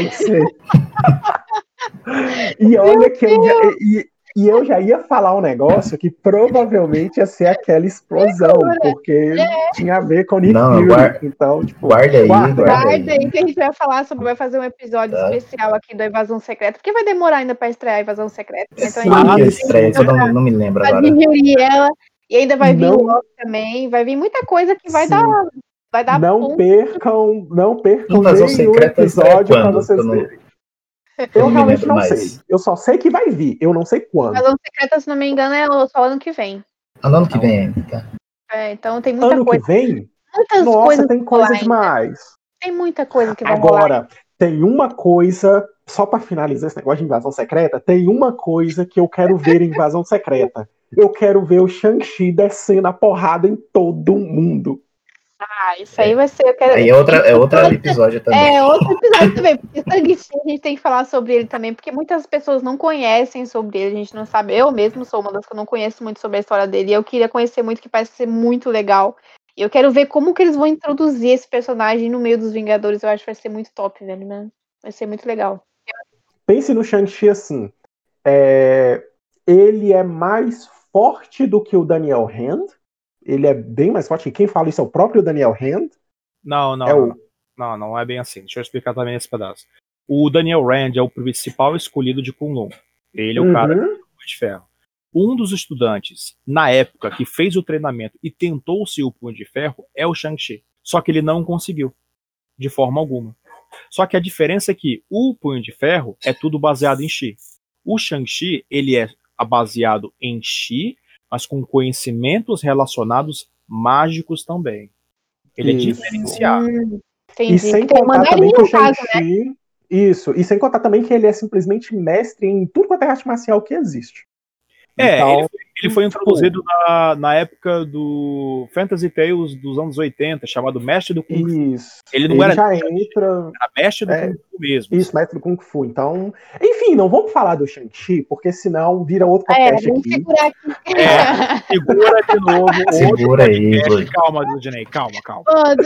e olha que eu, e, e eu já ia falar um negócio que provavelmente ia ser aquela explosão, porque é. tinha a ver com Nick Não, guarda, então, tipo, guarda aí, guarda, guarda aí. aí. que a gente vai falar sobre, vai fazer um episódio tá. especial aqui da Invasão Secreta, porque vai demorar ainda para estrear a Invasão Secreta. Né? Então, Sim, a estreia, eu não, não me lembro agora. ela, e ainda vai vir o Loki também, vai vir muita coisa que vai Sim. dar vai dar não ponto. percam, não percam nenhum episódio para vocês verem. Eu realmente não mais. sei. Eu só sei que vai vir. Eu não sei quando. Razão Secreta, se não me engano, é só ano que vem. Ano que vem ainda, tá? É, então tem muita ano coisa. Ano que vem? Muitas Nossa, coisas tem coisa demais. Tem muita coisa que vai Agora, rolar. tem uma coisa, só para finalizar esse negócio de invasão secreta, tem uma coisa que eu quero ver em invasão secreta. Eu quero ver o Shang-Chi descendo a porrada em todo mundo. Ah, isso aí vai ser. Eu quero... Aí é, outra, é outro episódio também. É, outro episódio também, porque sangue a gente tem que falar sobre ele também, porque muitas pessoas não conhecem sobre ele, a gente não sabe. Eu mesmo sou uma das que eu não conheço muito sobre a história dele, e eu queria conhecer muito, que parece ser muito legal. E eu quero ver como que eles vão introduzir esse personagem no meio dos Vingadores, eu acho que vai ser muito top, velho, né? Vai ser muito legal. Pense no Shang-Chi assim. É, ele é mais forte do que o Daniel Hand. Ele é bem mais forte. Quem fala isso é o próprio Daniel Hand. Não, não, É não, o- não, não é bem assim. Deixa eu explicar também esse pedaço. O Daniel Rand é o principal escolhido de Kunlun. Ele é o cara Uhum. de ferro. Um dos estudantes, na época, que fez o treinamento e tentou ser o Punho de Ferro é o Shang-Chi. Só que ele não conseguiu, de forma alguma. Só que a diferença é que o Punho de Ferro é tudo baseado em Chi. O Shang-Chi, ele é baseado em Chi, mas com conhecimentos relacionados mágicos também. Ele é Isso. diferenciado. Hum, E entendi. sem Tem o contar também que o caso, né? Shang-Chi. Isso, e sem contar também que ele é simplesmente mestre em tudo quanto é arte marcial que existe. É, Então, ele, ele foi introduzido na, na época do Fantasy Tales dos anos 80, chamado Mestre do Kung Fu. Isso. Ele não Ele era, já entra. era Mestre do é, Kung Fu mesmo. Isso, mestre do Kung Fu. Então, enfim, não vamos falar do Shang-Chi, porque senão vira outro É, podcast vamos aqui. segurar aqui. É. Segura de novo. Segura aí, podcast. Calma, Dudinei, calma, calma. Mano,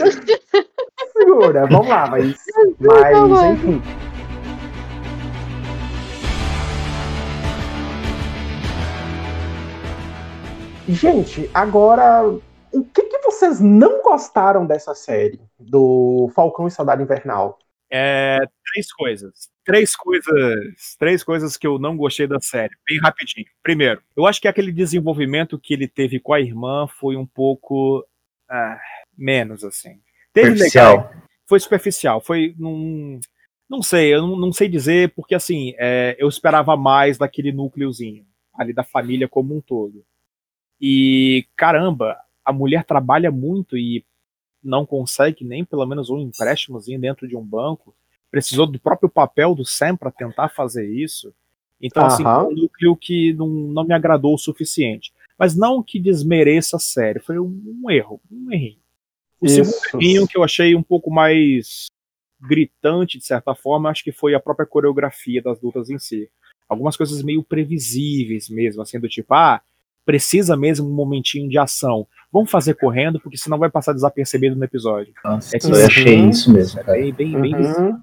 Segura, vamos lá, mas. Mas, enfim. Gente, agora, o que, que vocês não gostaram dessa série? Do Falcão e Soldado Invernal? É, três coisas. Três coisas. Três coisas que eu não gostei da série. Bem rapidinho. Primeiro, eu acho que aquele desenvolvimento que ele teve com a irmã foi um pouco. ah, menos, assim. Teve legal, Superficial. foi superficial, foi num, não sei, eu não, não sei dizer porque assim, é, eu esperava mais daquele núcleozinho ali da família como um todo. E caramba, a mulher trabalha muito e não consegue nem pelo menos um empréstimozinho dentro de um banco. Precisou do próprio papel do Sam para tentar fazer isso. Então, assim, Aham. foi um núcleo que não, não me agradou o suficiente. Mas não que desmereça a série, foi um, um erro, um errinho. O segundo Isso. errinho que eu achei um pouco mais gritante, de certa forma, acho que foi a própria coreografia das lutas em si. Algumas coisas meio previsíveis mesmo, assim, do tipo, ah, precisa mesmo um momentinho de ação. Vamos fazer correndo, porque senão vai passar desapercebido no episódio. Nossa, É que eu sim. achei isso mesmo, cara. Bem, bem, bem. Uhum.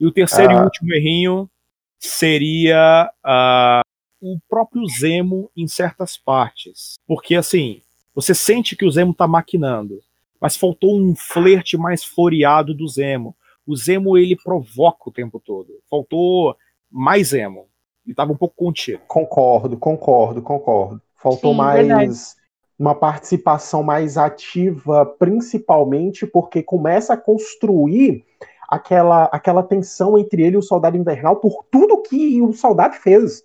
E o terceiro e Ah. último errinho seria ah, o próprio Zemo em certas partes. Porque, assim, você sente que o Zemo tá maquinando, mas faltou um flerte mais floreado do Zemo. O Zemo, ele provoca o tempo todo. Faltou mais Zemo. Ele tava um pouco contido. Concordo, concordo, concordo. Faltou Sim, mais verdade. uma participação mais ativa, principalmente porque começa a construir aquela, aquela tensão entre ele e o Soldado Invernal por tudo que o soldado fez.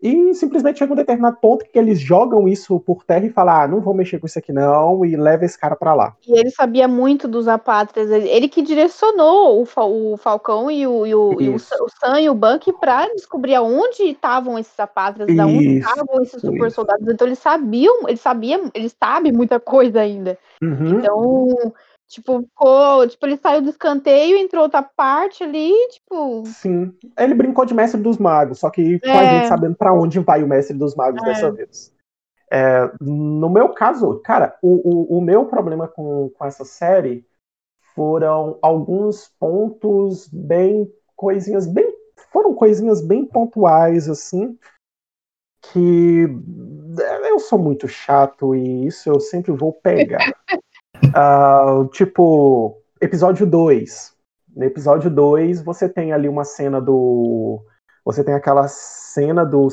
E simplesmente chega um determinado ponto que eles jogam isso por terra e falam: ah, não vou mexer com isso aqui não, e leva esse cara pra lá. E ele sabia muito dos apátridas. Ele, que direcionou o, Fa- o Falcão e o, e o, e o, o Sam e o Bucky pra descobrir aonde estavam esses apátridas, da onde Isso, estavam esses super soldados. Então eles sabiam, ele sabia, ele sabe muita coisa ainda. Uhum. Então, tipo, ficou, tipo, ele saiu do escanteio, entrou outra parte ali, tipo, Sim. Ele brincou de mestre dos magos, só que com a É. gente sabendo pra onde vai o mestre dos magos É. dessa vez. É, no meu caso, cara, o, o, o meu problema com, com essa série foram alguns pontos bem. coisinhas bem. foram coisinhas bem pontuais, assim. Que eu sou muito chato e isso eu sempre vou pegar. Ah, tipo, episódio 2. No episódio 2, você tem ali uma cena do. Você tem aquela cena do,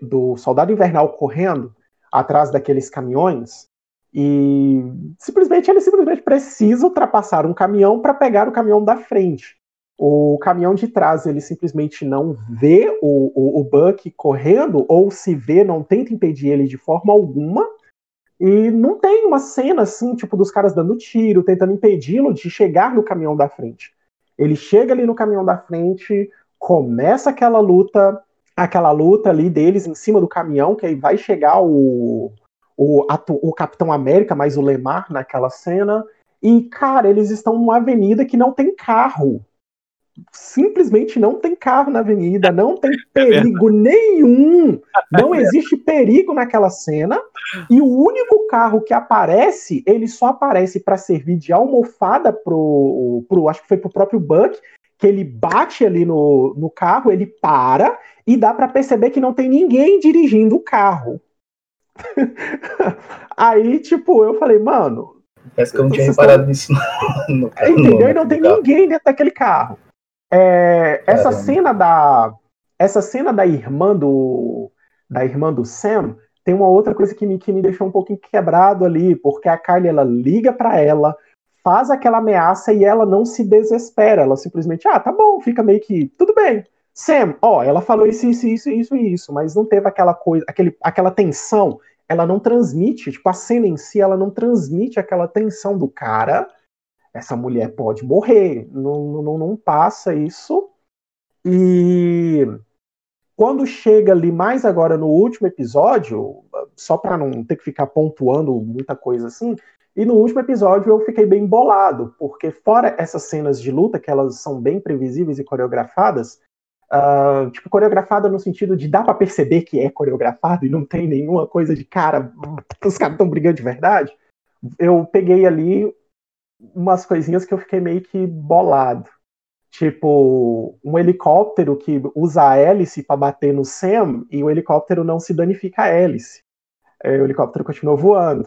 do soldado invernal correndo atrás daqueles caminhões. E simplesmente ele simplesmente precisa ultrapassar um caminhão para pegar o caminhão da frente. O caminhão de trás ele simplesmente não vê o, o, o Buck correndo, ou se vê, não tenta impedir ele de forma alguma. E não tem uma cena assim, tipo, dos caras dando tiro, tentando impedi-lo de chegar no caminhão da frente. Ele chega ali no caminhão da frente, começa aquela luta, aquela luta ali deles em cima do caminhão, que aí vai chegar o, o, o Capitão América, mais o Lemar naquela cena. E, cara, eles estão numa avenida que não tem carro. Simplesmente não tem carro na avenida, não tem perigo nenhum. Não existe perigo naquela cena. E o único carro que aparece, ele só aparece para servir de almofada pro, pro. Acho que foi pro próprio Buck, que ele bate ali no, no carro, ele para, e dá para perceber que não tem ninguém dirigindo o carro. Aí, tipo, eu falei, mano. Parece que eu não tinha reparado nisso. No, no, entendeu? E não tem ninguém dentro daquele carro. É, essa cena da. Essa cena da irmã do. Da irmã do Sam tem uma outra coisa que me, que me deixou um pouquinho quebrado ali, porque a Kylie ela liga para ela, faz aquela ameaça e ela não se desespera, ela simplesmente, ah, tá bom, fica meio que, tudo bem. Sam, ó, ela falou isso, isso, isso, isso e isso, mas não teve aquela coisa, aquele, aquela tensão, ela não transmite, tipo, a cena em si, ela não transmite aquela tensão do cara, essa mulher pode morrer, não, não, não passa isso. E quando chega ali mais agora no último episódio, só para não ter que ficar pontuando muita coisa assim, e no último episódio eu fiquei bem bolado, porque fora essas cenas de luta, que elas são bem previsíveis e coreografadas, uh, tipo, coreografada no sentido de dá para perceber que é coreografado e não tem nenhuma coisa de cara, os caras estão brigando de verdade, eu peguei ali umas coisinhas que eu fiquei meio que bolado tipo um helicóptero que usa a hélice para bater no Sam e o helicóptero não se danifica a hélice. É, o helicóptero continua voando.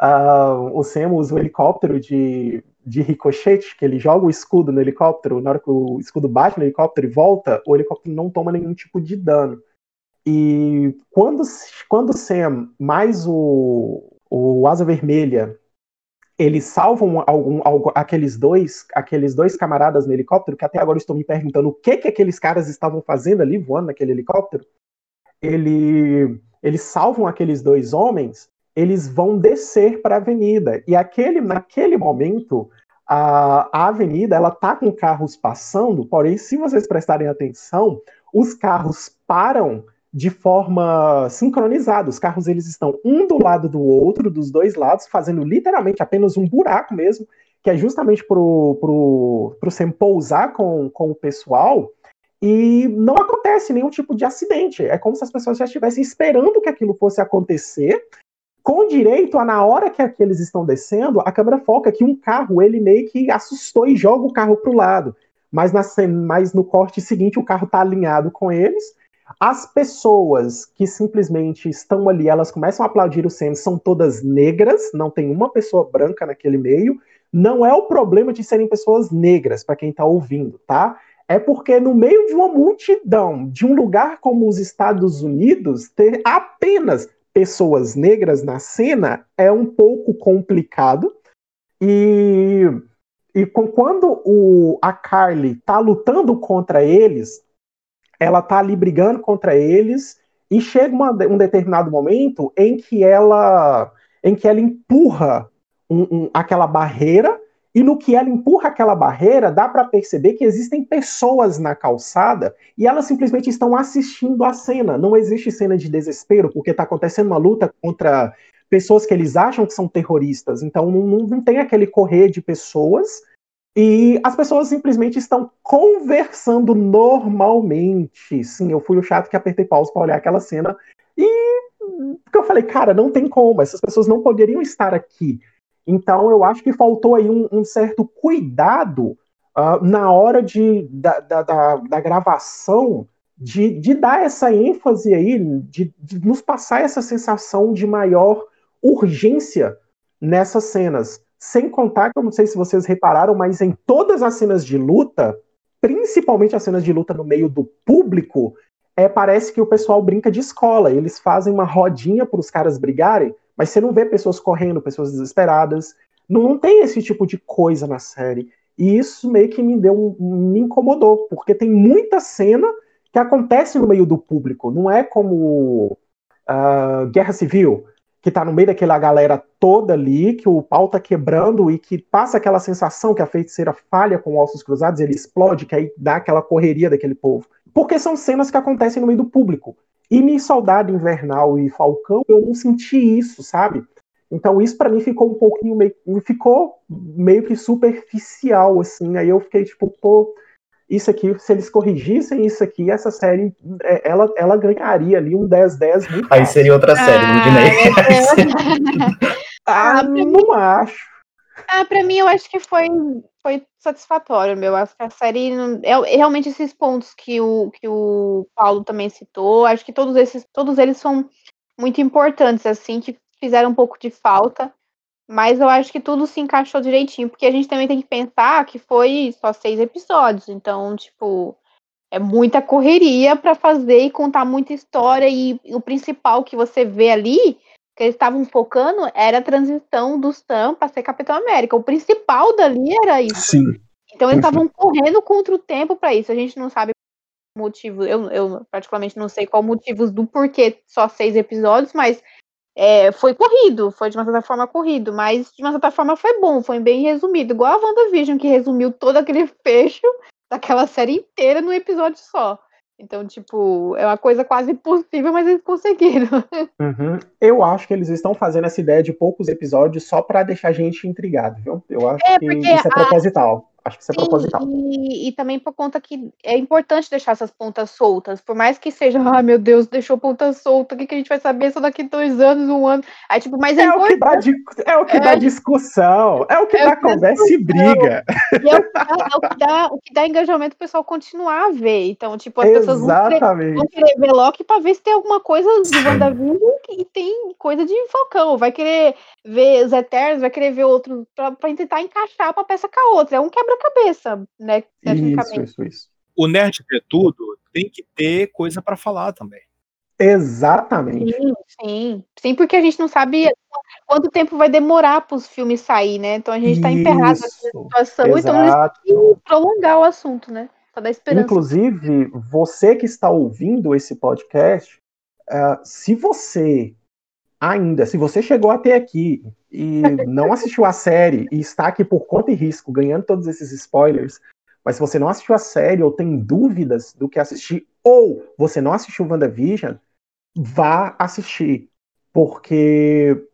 Uh, o Sam usa o helicóptero de, de ricochete, que ele joga o escudo no helicóptero, na hora que o escudo bate no helicóptero e volta, o helicóptero não toma nenhum tipo de dano. E quando, quando o Sam mais o, o Asa Vermelha eles salvam algum, algum, aqueles dois aqueles dois camaradas no helicóptero, que até agora estou me perguntando o que que aqueles caras estavam fazendo ali voando naquele helicóptero. Ele, eles salvam aqueles dois homens, eles vão descer para a avenida. E aquele, naquele momento, a, a avenida ela tá com carros passando, porém, se vocês prestarem atenção, os carros param de forma sincronizada. Os carros eles estão um do lado do outro, dos dois lados, fazendo literalmente apenas um buraco mesmo, que é justamente para o Sam pousar com, com o pessoal. E não acontece nenhum tipo de acidente. É como se as pessoas já estivessem esperando que aquilo fosse acontecer, com direito a, na hora que aqueles estão descendo, a câmera foca que um carro ele meio que assustou e joga o carro para o lado. Mas, na, mas no corte seguinte, o carro está alinhado com eles as pessoas que simplesmente estão ali, elas começam a aplaudir o Sam, são todas negras, não tem uma pessoa branca naquele meio. Não é o problema de serem pessoas negras, para quem está ouvindo, tá? É porque no meio de uma multidão, de um lugar como os Estados Unidos, ter apenas pessoas negras na cena é um pouco complicado. E, e quando o, a Carly tá lutando contra eles, ela tá ali brigando contra eles e chega uma, um determinado momento em que ela em que ela empurra um, um, aquela barreira e no que ela empurra aquela barreira dá para perceber que existem pessoas na calçada e elas simplesmente estão assistindo a cena. Não existe cena de desespero porque está acontecendo uma luta contra pessoas que eles acham que são terroristas. Então não, não tem aquele correr de pessoas e as pessoas simplesmente estão conversando normalmente. Sim, eu fui o chato que apertei pausa para olhar aquela cena e eu falei, cara, não tem como, essas pessoas não poderiam estar aqui. Então eu acho que faltou aí um, um certo cuidado uh, na hora de, da, da, da, da gravação de, de, dar essa ênfase aí, de, de nos passar essa sensação de maior urgência nessas cenas. Sem contar que eu não sei se vocês repararam, mas em todas as cenas de luta, principalmente as cenas de luta no meio do público, é, parece que o pessoal brinca de escola. Eles fazem uma rodinha para os caras brigarem, mas você não vê pessoas correndo, pessoas desesperadas. Não, não, tem esse tipo de coisa na série. E isso meio que me deu me incomodou, porque tem muita cena que acontece no meio do público. Não é como uh, Guerra Civil, que tá no meio daquela galera toda ali, que o pau tá quebrando e que passa aquela sensação que a feiticeira falha com ossos cruzados, ele explode, que aí dá aquela correria daquele povo. Porque são cenas que acontecem no meio do público. E em Soldado Invernal e Falcão, eu não senti isso, sabe? Então isso para mim ficou um pouquinho meio, ficou meio que superficial assim. Aí eu fiquei tipo, pô, isso aqui, se eles corrigissem isso aqui, essa série, é, ela, ela ganharia ali um 10-10 muito Aí seria outra série, ah, Ludinei. ah, não acho. Ah, pra mim eu acho que foi, foi satisfatório, meu. Acho que a série. É, realmente esses pontos que o, que o Paulo também citou, acho que todos esses, todos eles são muito importantes, assim, que fizeram um pouco de falta. Mas eu acho que tudo se encaixou direitinho, porque a gente também tem que pensar que foi só seis episódios. Então, tipo, é muita correria para fazer e contar muita história. E, e o principal que você vê ali que eles estavam focando era a transição do Sam para ser Capitão América. O principal dali era isso. Sim. Então eles estavam correndo contra o tempo para isso. A gente não sabe o motivo. Eu, eu particularmente não sei qual motivos do porquê só seis episódios, mas é, foi corrido, foi de uma certa forma corrido, mas de uma certa forma foi bom, foi bem resumido, igual a WandaVision, que resumiu todo aquele fecho daquela série inteira num episódio só. Então, tipo, é uma coisa quase impossível, mas eles conseguiram. Uhum. Eu acho que eles estão fazendo essa ideia de poucos episódios só para deixar a gente intrigado, viu? Eu acho é, que isso é proposital. Acho que isso é proposital. E, e, também por conta que é importante deixar essas pontas soltas. Por mais que seja, ah, meu Deus, deixou ponta solta, o que, que a gente vai saber só daqui dois anos, um ano? Aí, tipo, mas é, é o que dá É o que é, dá discussão, é o que é dá conversa e briga. E é, o que dá, é o que dá, o que dá engajamento o pessoal continuar a ver. Então, tipo, as pessoas vão querer, vão querer ver Loki pra ver se tem alguma coisa de WandaVision e tem coisa de Falcão. Vai querer ver os Eternos, vai querer ver outro pra, pra tentar encaixar uma peça com a outra. É um quebra quebra-cabeça, né? Isso, isso, isso. O nerd ter tudo tem que ter coisa para falar também. Exatamente. Sim, sim. Sim, porque a gente não sabe quanto tempo vai demorar para os filmes sair, né? Então a gente está emperrado nessa situação, exato. então a gente tem que prolongar o assunto, né? Esperança. Inclusive, você que está ouvindo esse podcast, uh, se você ainda, se você chegou até aqui e não assistiu a série e está aqui por conta e risco, ganhando todos esses spoilers, mas se você não assistiu a série ou tem dúvidas do que assistir, ou você não assistiu WandaVision, vá assistir. Porque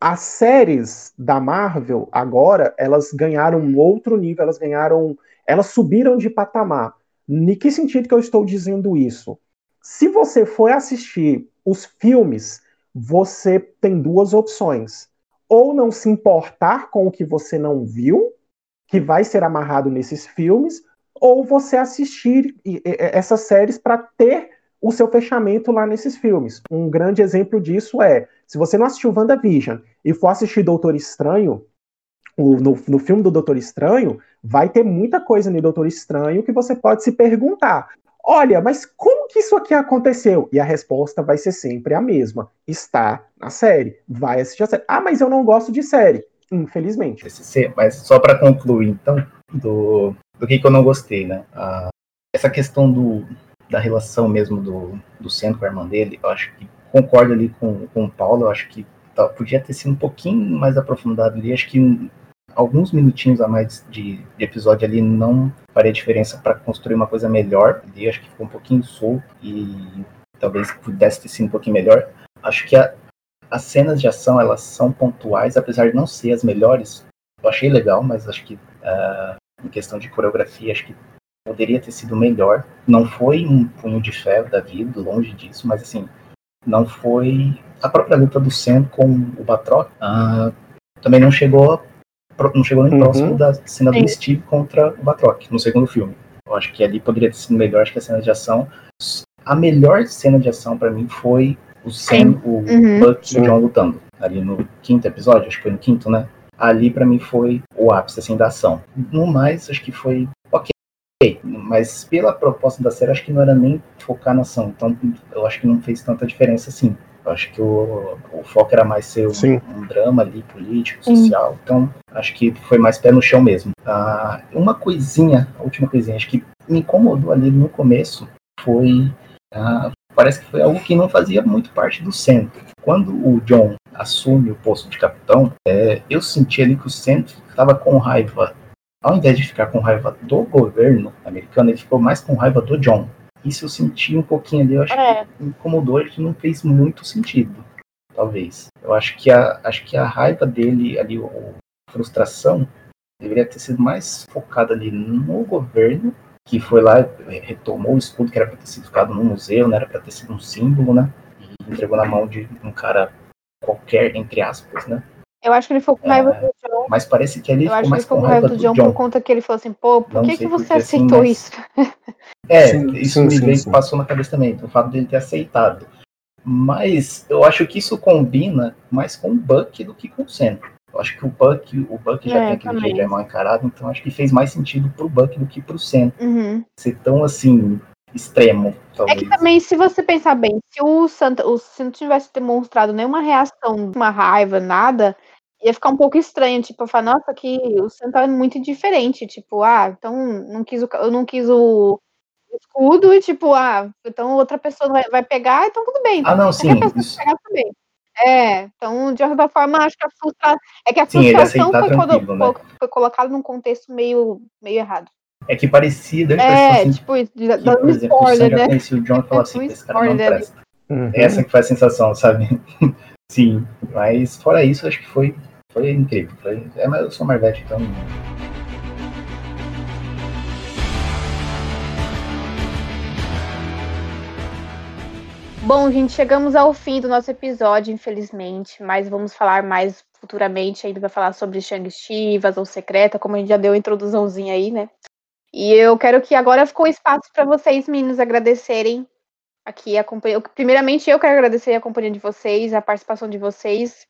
as séries da Marvel agora, elas ganharam um outro nível, elas ganharam. Elas subiram de patamar. Em que sentido que eu estou dizendo isso? Se você for assistir os filmes você tem duas opções. Ou não se importar com o que você não viu, que vai ser amarrado nesses filmes, ou você assistir essas séries para ter o seu fechamento lá nesses filmes. Um grande exemplo disso é, se você não assistiu WandaVision e for assistir Doutor Estranho, no, no filme do Doutor Estranho, vai ter muita coisa no Doutor Estranho que você pode se perguntar. Olha, mas como que isso aqui aconteceu? E a resposta vai ser sempre a mesma. Está na série. Vai assistir a série. Ah, mas eu não gosto de série. Infelizmente. Mas só para concluir, então, do, do que, que eu não gostei, né? Ah, essa questão do, da relação mesmo do, do centro com a irmã dele, eu acho que concordo ali com, com o Paulo, eu acho que tá, podia ter sido um pouquinho mais aprofundado ali. Acho que alguns minutinhos a mais de, de episódio ali não faria diferença para construir uma coisa melhor. E acho que ficou um pouquinho solto e talvez pudesse ter sido um pouquinho melhor. Acho que a, as cenas de ação elas são pontuais, apesar de não ser as melhores. Eu achei legal, mas acho que uh, em questão de coreografia, acho que poderia ter sido melhor. Não foi um punho de ferro da vida, longe disso, mas assim, não foi a própria luta do Sam com o Batroc. Uh, também não chegou não chegou nem uhum. próximo da cena Sim. do Steve contra o Batroc, no segundo filme. Eu acho que ali poderia ter sido melhor, acho que a cena de ação. A melhor cena de ação para mim foi o Sam, o uhum. Buck e o John lutando. Ali no quinto episódio, acho que foi no quinto, né? Ali para mim foi o ápice assim, da ação. No mais, acho que foi ok. Mas pela proposta da série, acho que não era nem focar na ação. Então eu acho que não fez tanta diferença assim. Eu acho que o, o foco era mais ser um, um drama ali, político, social. Sim. Então, acho que foi mais pé no chão mesmo. Ah, uma coisinha, a última coisinha, acho que me incomodou ali no começo foi. Ah, parece que foi algo que não fazia muito parte do centro. Quando o John assume o posto de capitão, é, eu senti ali que o centro estava com raiva. Ao invés de ficar com raiva do governo americano, ele ficou mais com raiva do John. Isso eu senti um pouquinho ali, eu acho é. que incomodou, que não fez muito sentido, talvez. Eu acho que a, acho que a raiva dele ali, a frustração, deveria ter sido mais focada ali no governo, que foi lá, retomou o escudo que era para ter sido ficado no museu, não né, era para ter sido um símbolo, né? E entregou na mão de um cara qualquer, entre aspas, né? Eu acho que ele ficou com raiva é, do John. Mas parece que ele Eu acho que ele ficou com raiva do John, John, por conta que ele falou assim, pô, por que, que você assim, aceitou assim, isso? É, sim, isso sim, me sim, sim. passou na cabeça também, o fato dele ter aceitado. Mas eu acho que isso combina mais com o Buck do que com o Sam. Eu acho que o Buck, o Buck já é, tem aquele jeito de mal encarado, então acho que fez mais sentido pro Buck do que pro Sam. Uhum. Ser tão assim, extremo. Talvez. É que também, se você pensar bem, se o Santa, o, se não tivesse demonstrado nenhuma reação, uma raiva, nada, ia ficar um pouco estranho, tipo, eu falar, nossa, que o Santa é muito diferente, tipo, ah, então não quis o, eu não quis o escudo e tipo, ah, então outra pessoa vai, vai pegar, então tudo bem. Ah, não, sim. Isso... Pegar também. É, então, de outra forma, acho que a frustração. É que a frustração foi, quando, né? foi colocada num contexto meio, meio errado. É que parecia, deu É, assim, tipo, dando spoiler, né? conhecia o John e falou assim, esse cara não presta. Uhum. Essa que foi a sensação, sabe? Sim, mas fora isso, acho que foi, foi incrível. Foi, é, mas eu sou Marvete, então... Bom, gente, chegamos ao fim do nosso episódio, infelizmente, mas vamos falar mais futuramente. Ainda vai falar sobre Shang-Chi, Invasão Secreta, como a gente já deu a introduçãozinha aí, né? E eu quero que agora ficou espaço para vocês, meninos, agradecerem aqui a companhia. Primeiramente, eu quero agradecer a companhia de vocês, a participação de vocês.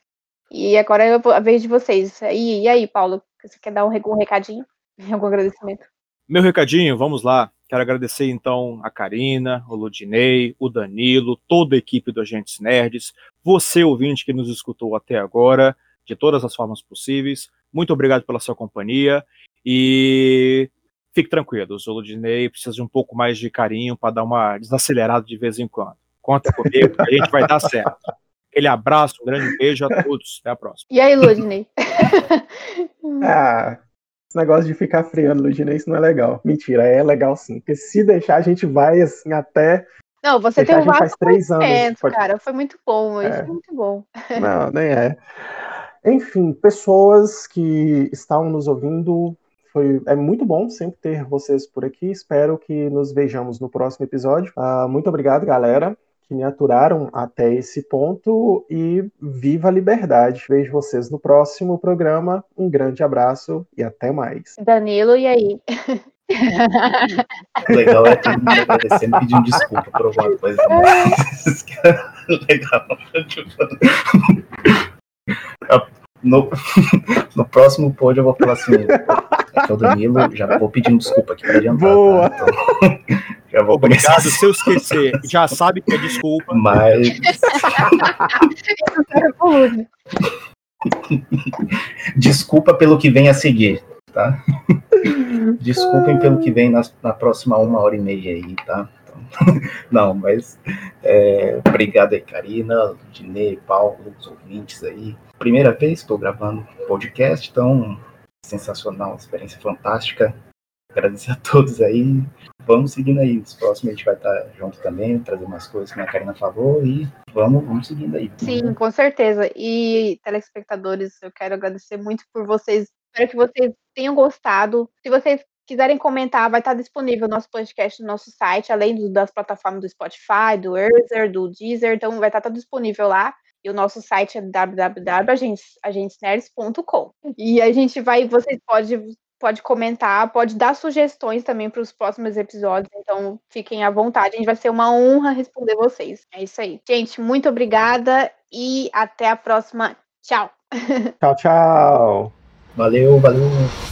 E agora é a vez de vocês. E, e aí, Paulo, você quer dar um, um recadinho? Algum agradecimento? Meu recadinho, vamos lá. Quero agradecer então a Karina, o Ludinei, o Danilo, toda a equipe do Agentes Nerds, você ouvinte que nos escutou até agora, de todas as formas possíveis. Muito obrigado pela sua companhia e fique tranquilo, o Ludinei precisa de um pouco mais de carinho para dar uma desacelerada de vez em quando. Conta comigo, a gente vai dar certo. Aquele abraço, um grande beijo a todos. Até a próxima. E aí, Ludinei? ah, esse negócio de ficar freando Ludinei, isso não é legal. Mentira, é legal sim. Porque se deixar, a gente vai assim até. Não, você tem um faz três anos. Pode... Cara, foi muito bom, é. isso foi muito bom. Não, nem é. Enfim, pessoas que estavam nos ouvindo, foi, é muito bom sempre ter vocês por aqui. Espero que nos vejamos no próximo episódio. Uh, muito obrigado, galera, que me aturaram até esse ponto e viva a liberdade. Vejo vocês no próximo programa. Um grande abraço e até mais. Danilo, e aí? Legal é todo mundo agradecendo pedindo desculpa por alguma coisa. Né? Legal. No, no próximo pod eu vou falar assim, aqui é o Danilo, já vou pedindo desculpa aqui pra adiantar. Tá? Boa! Tá? Então, já vou Obrigado, começar. se eu esquecer, já sabe que é desculpa. Mas... desculpa pelo que vem a seguir, tá? Desculpem pelo que vem na, na próxima uma hora e meia aí, tá? Não, mas é, obrigado aí, Karina, Dinei, Paulo, os ouvintes aí. Primeira vez que estou gravando podcast, então sensacional, experiência fantástica. Agradecer a todos aí. Vamos seguindo aí. Nos próximos a gente vai estar junto também, trazer mais coisas que a Karina falou e vamos, vamos seguindo aí. Sim, com certeza. E telespectadores, eu quero agradecer muito por vocês. Espero que vocês tenham gostado. Se vocês quiserem comentar, vai estar disponível o nosso podcast no nosso site, além das plataformas do Spotify, do Erzer, do Deezer, então vai estar tudo disponível lá. E o nosso site é www.agentesnerds.com. E a gente vai, vocês podem pode comentar, pode dar sugestões também para os próximos episódios, então fiquem à vontade, a gente vai ser uma honra responder vocês. É isso aí. Gente, muito obrigada e até a próxima. Tchau. Tchau, tchau. Valeu, valeu.